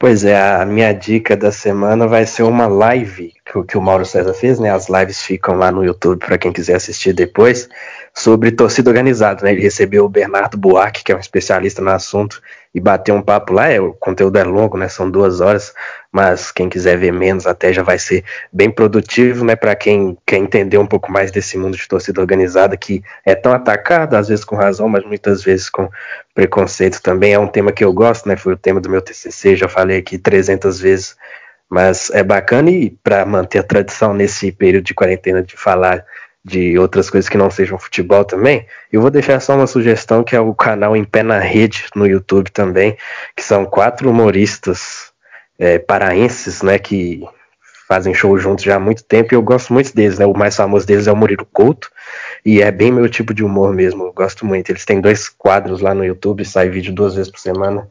Pois é, a minha dica da semana vai ser uma live que, que o Mauro César fez, né? As lives ficam lá no YouTube para quem quiser assistir depois, sobre torcida organizada, né? Ele recebeu o Bernardo Buarque, que é um especialista no assunto, e bater um papo lá. É, o conteúdo é longo, né? São duas horas, mas quem quiser ver menos até já vai ser bem produtivo, né? Para quem quer entender um pouco mais desse mundo de torcida organizada que é tão atacado, às vezes com razão, mas muitas vezes com preconceito também. É um tema que eu gosto, né? Foi o tema do meu TCC, já falei aqui 300 vezes. Mas é bacana e para manter a tradição nesse período de quarentena de falar de outras coisas que não sejam futebol também, eu vou deixar só uma sugestão que é o canal Em Pé na Rede no YouTube também, que são quatro humoristas é, paraenses, né, que fazem show juntos já há muito tempo e eu gosto muito deles, né? O mais famoso deles é o Murilo Couto e é bem meu tipo de humor mesmo, eu gosto muito. Eles têm dois quadros lá no YouTube, sai vídeo duas vezes por semana.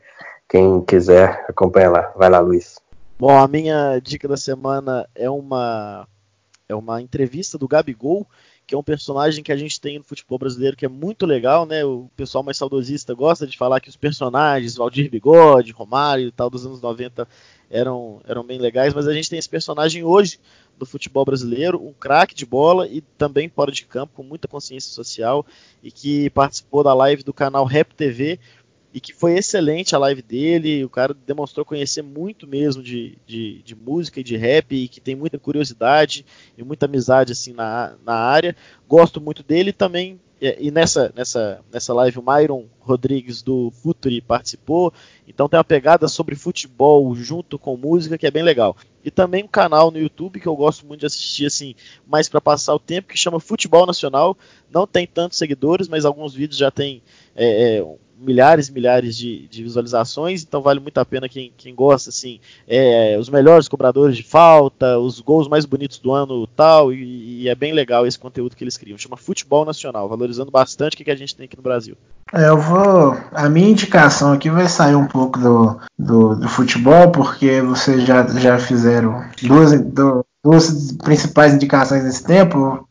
Quem quiser, acompanha lá. Vai lá, Luiz. Bom, a minha dica da semana é uma é uma entrevista do Gabigol, que é um personagem que a gente tem no futebol brasileiro que é muito legal, né? O pessoal mais saudosista gosta de falar que os personagens, Valdir Bigode, Romário e tal dos anos 90 eram, eram bem legais, mas a gente tem esse personagem hoje do futebol brasileiro, um craque de bola e também fora de campo, com muita consciência social e que participou da live do canal Rap TV, e que foi excelente a live dele. O cara demonstrou conhecer muito mesmo de, de, de, música e de rap e que tem muita curiosidade e muita amizade assim na, na área. Gosto muito dele também. E nessa, nessa, nessa live o Myron Rodrigues do Futuri participou. Então tem uma pegada sobre futebol junto com música que é bem legal. E também um canal no YouTube que eu gosto muito de assistir assim, mais para passar o tempo, que chama Futebol Nacional. Não tem tantos seguidores, mas alguns vídeos já tem é, é, milhares e milhares de, de, visualizações, então vale muito a pena quem, quem gosta, assim, é, os melhores cobradores de falta, os gols mais bonitos do ano tal, e, e, é bem legal esse conteúdo que eles criam. Chama Futebol Nacional, valorizando bastante o que, que a gente tem aqui no Brasil. É, eu vou. A minha indicação aqui vai sair um pouco do, do, do futebol, porque vocês já, já fizeram duas, duas principais indicações nesse tempo.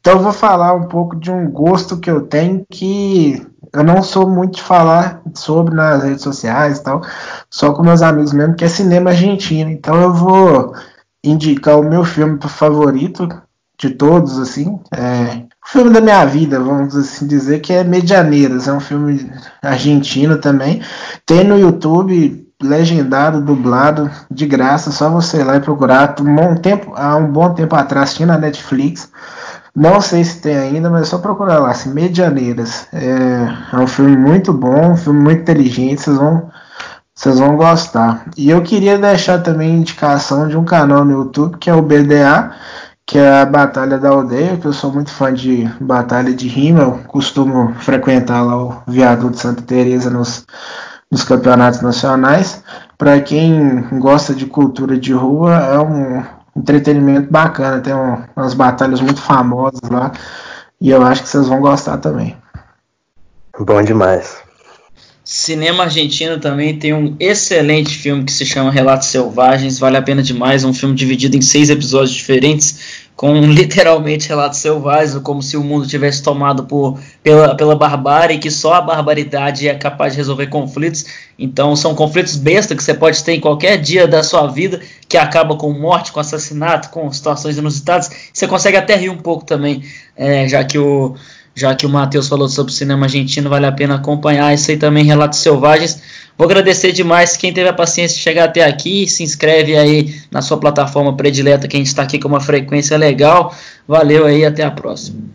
Então eu vou falar um pouco de um gosto que eu tenho que eu não sou muito de falar sobre nas redes sociais e tal, só com meus amigos mesmo, que é cinema argentino. Então eu vou indicar o meu filme favorito de todos, assim. É, filme da minha vida, vamos assim dizer, que é Medianeiras. É um filme argentino também. Tem no YouTube legendado, dublado, de graça, só você ir lá e procurar. Um tempo, há um bom tempo atrás tinha na Netflix. Não sei se tem ainda, mas é só procurar lá, assim, Medianeiras. É, é um filme muito bom, um filme muito inteligente, vocês vão, vocês vão gostar. E eu queria deixar também indicação de um canal no YouTube, que é o BDA, que é a Batalha da Aldeia, que eu sou muito fã de batalha de rima, eu costumo frequentar lá o viaduto Santa Teresa nos, nos campeonatos nacionais. Para quem gosta de cultura de rua, é um entretenimento bacana, tem um, umas batalhas muito famosas lá, e eu acho que vocês vão gostar também. Bom demais. Cinema argentino também tem um excelente filme que se chama Relatos Selvagens, vale a pena demais, é um filme dividido em seis episódios diferentes, com (laughs) literalmente relatos selvagens, como se o mundo tivesse tomado por, pela, pela barbárie, que só a barbaridade é capaz de resolver conflitos. Então são conflitos besta que você pode ter em qualquer dia da sua vida, que acaba com morte, com assassinato, com situações inusitadas. Você consegue até rir um pouco também, é, já que o já que o Matheus falou sobre cinema argentino, vale a pena acompanhar. Isso aí também, Relatos Selvagens. Vou agradecer demais quem teve a paciência de chegar até aqui. Se inscreve aí na sua plataforma predileta, que a gente está aqui com uma frequência legal. Valeu aí, até a próxima.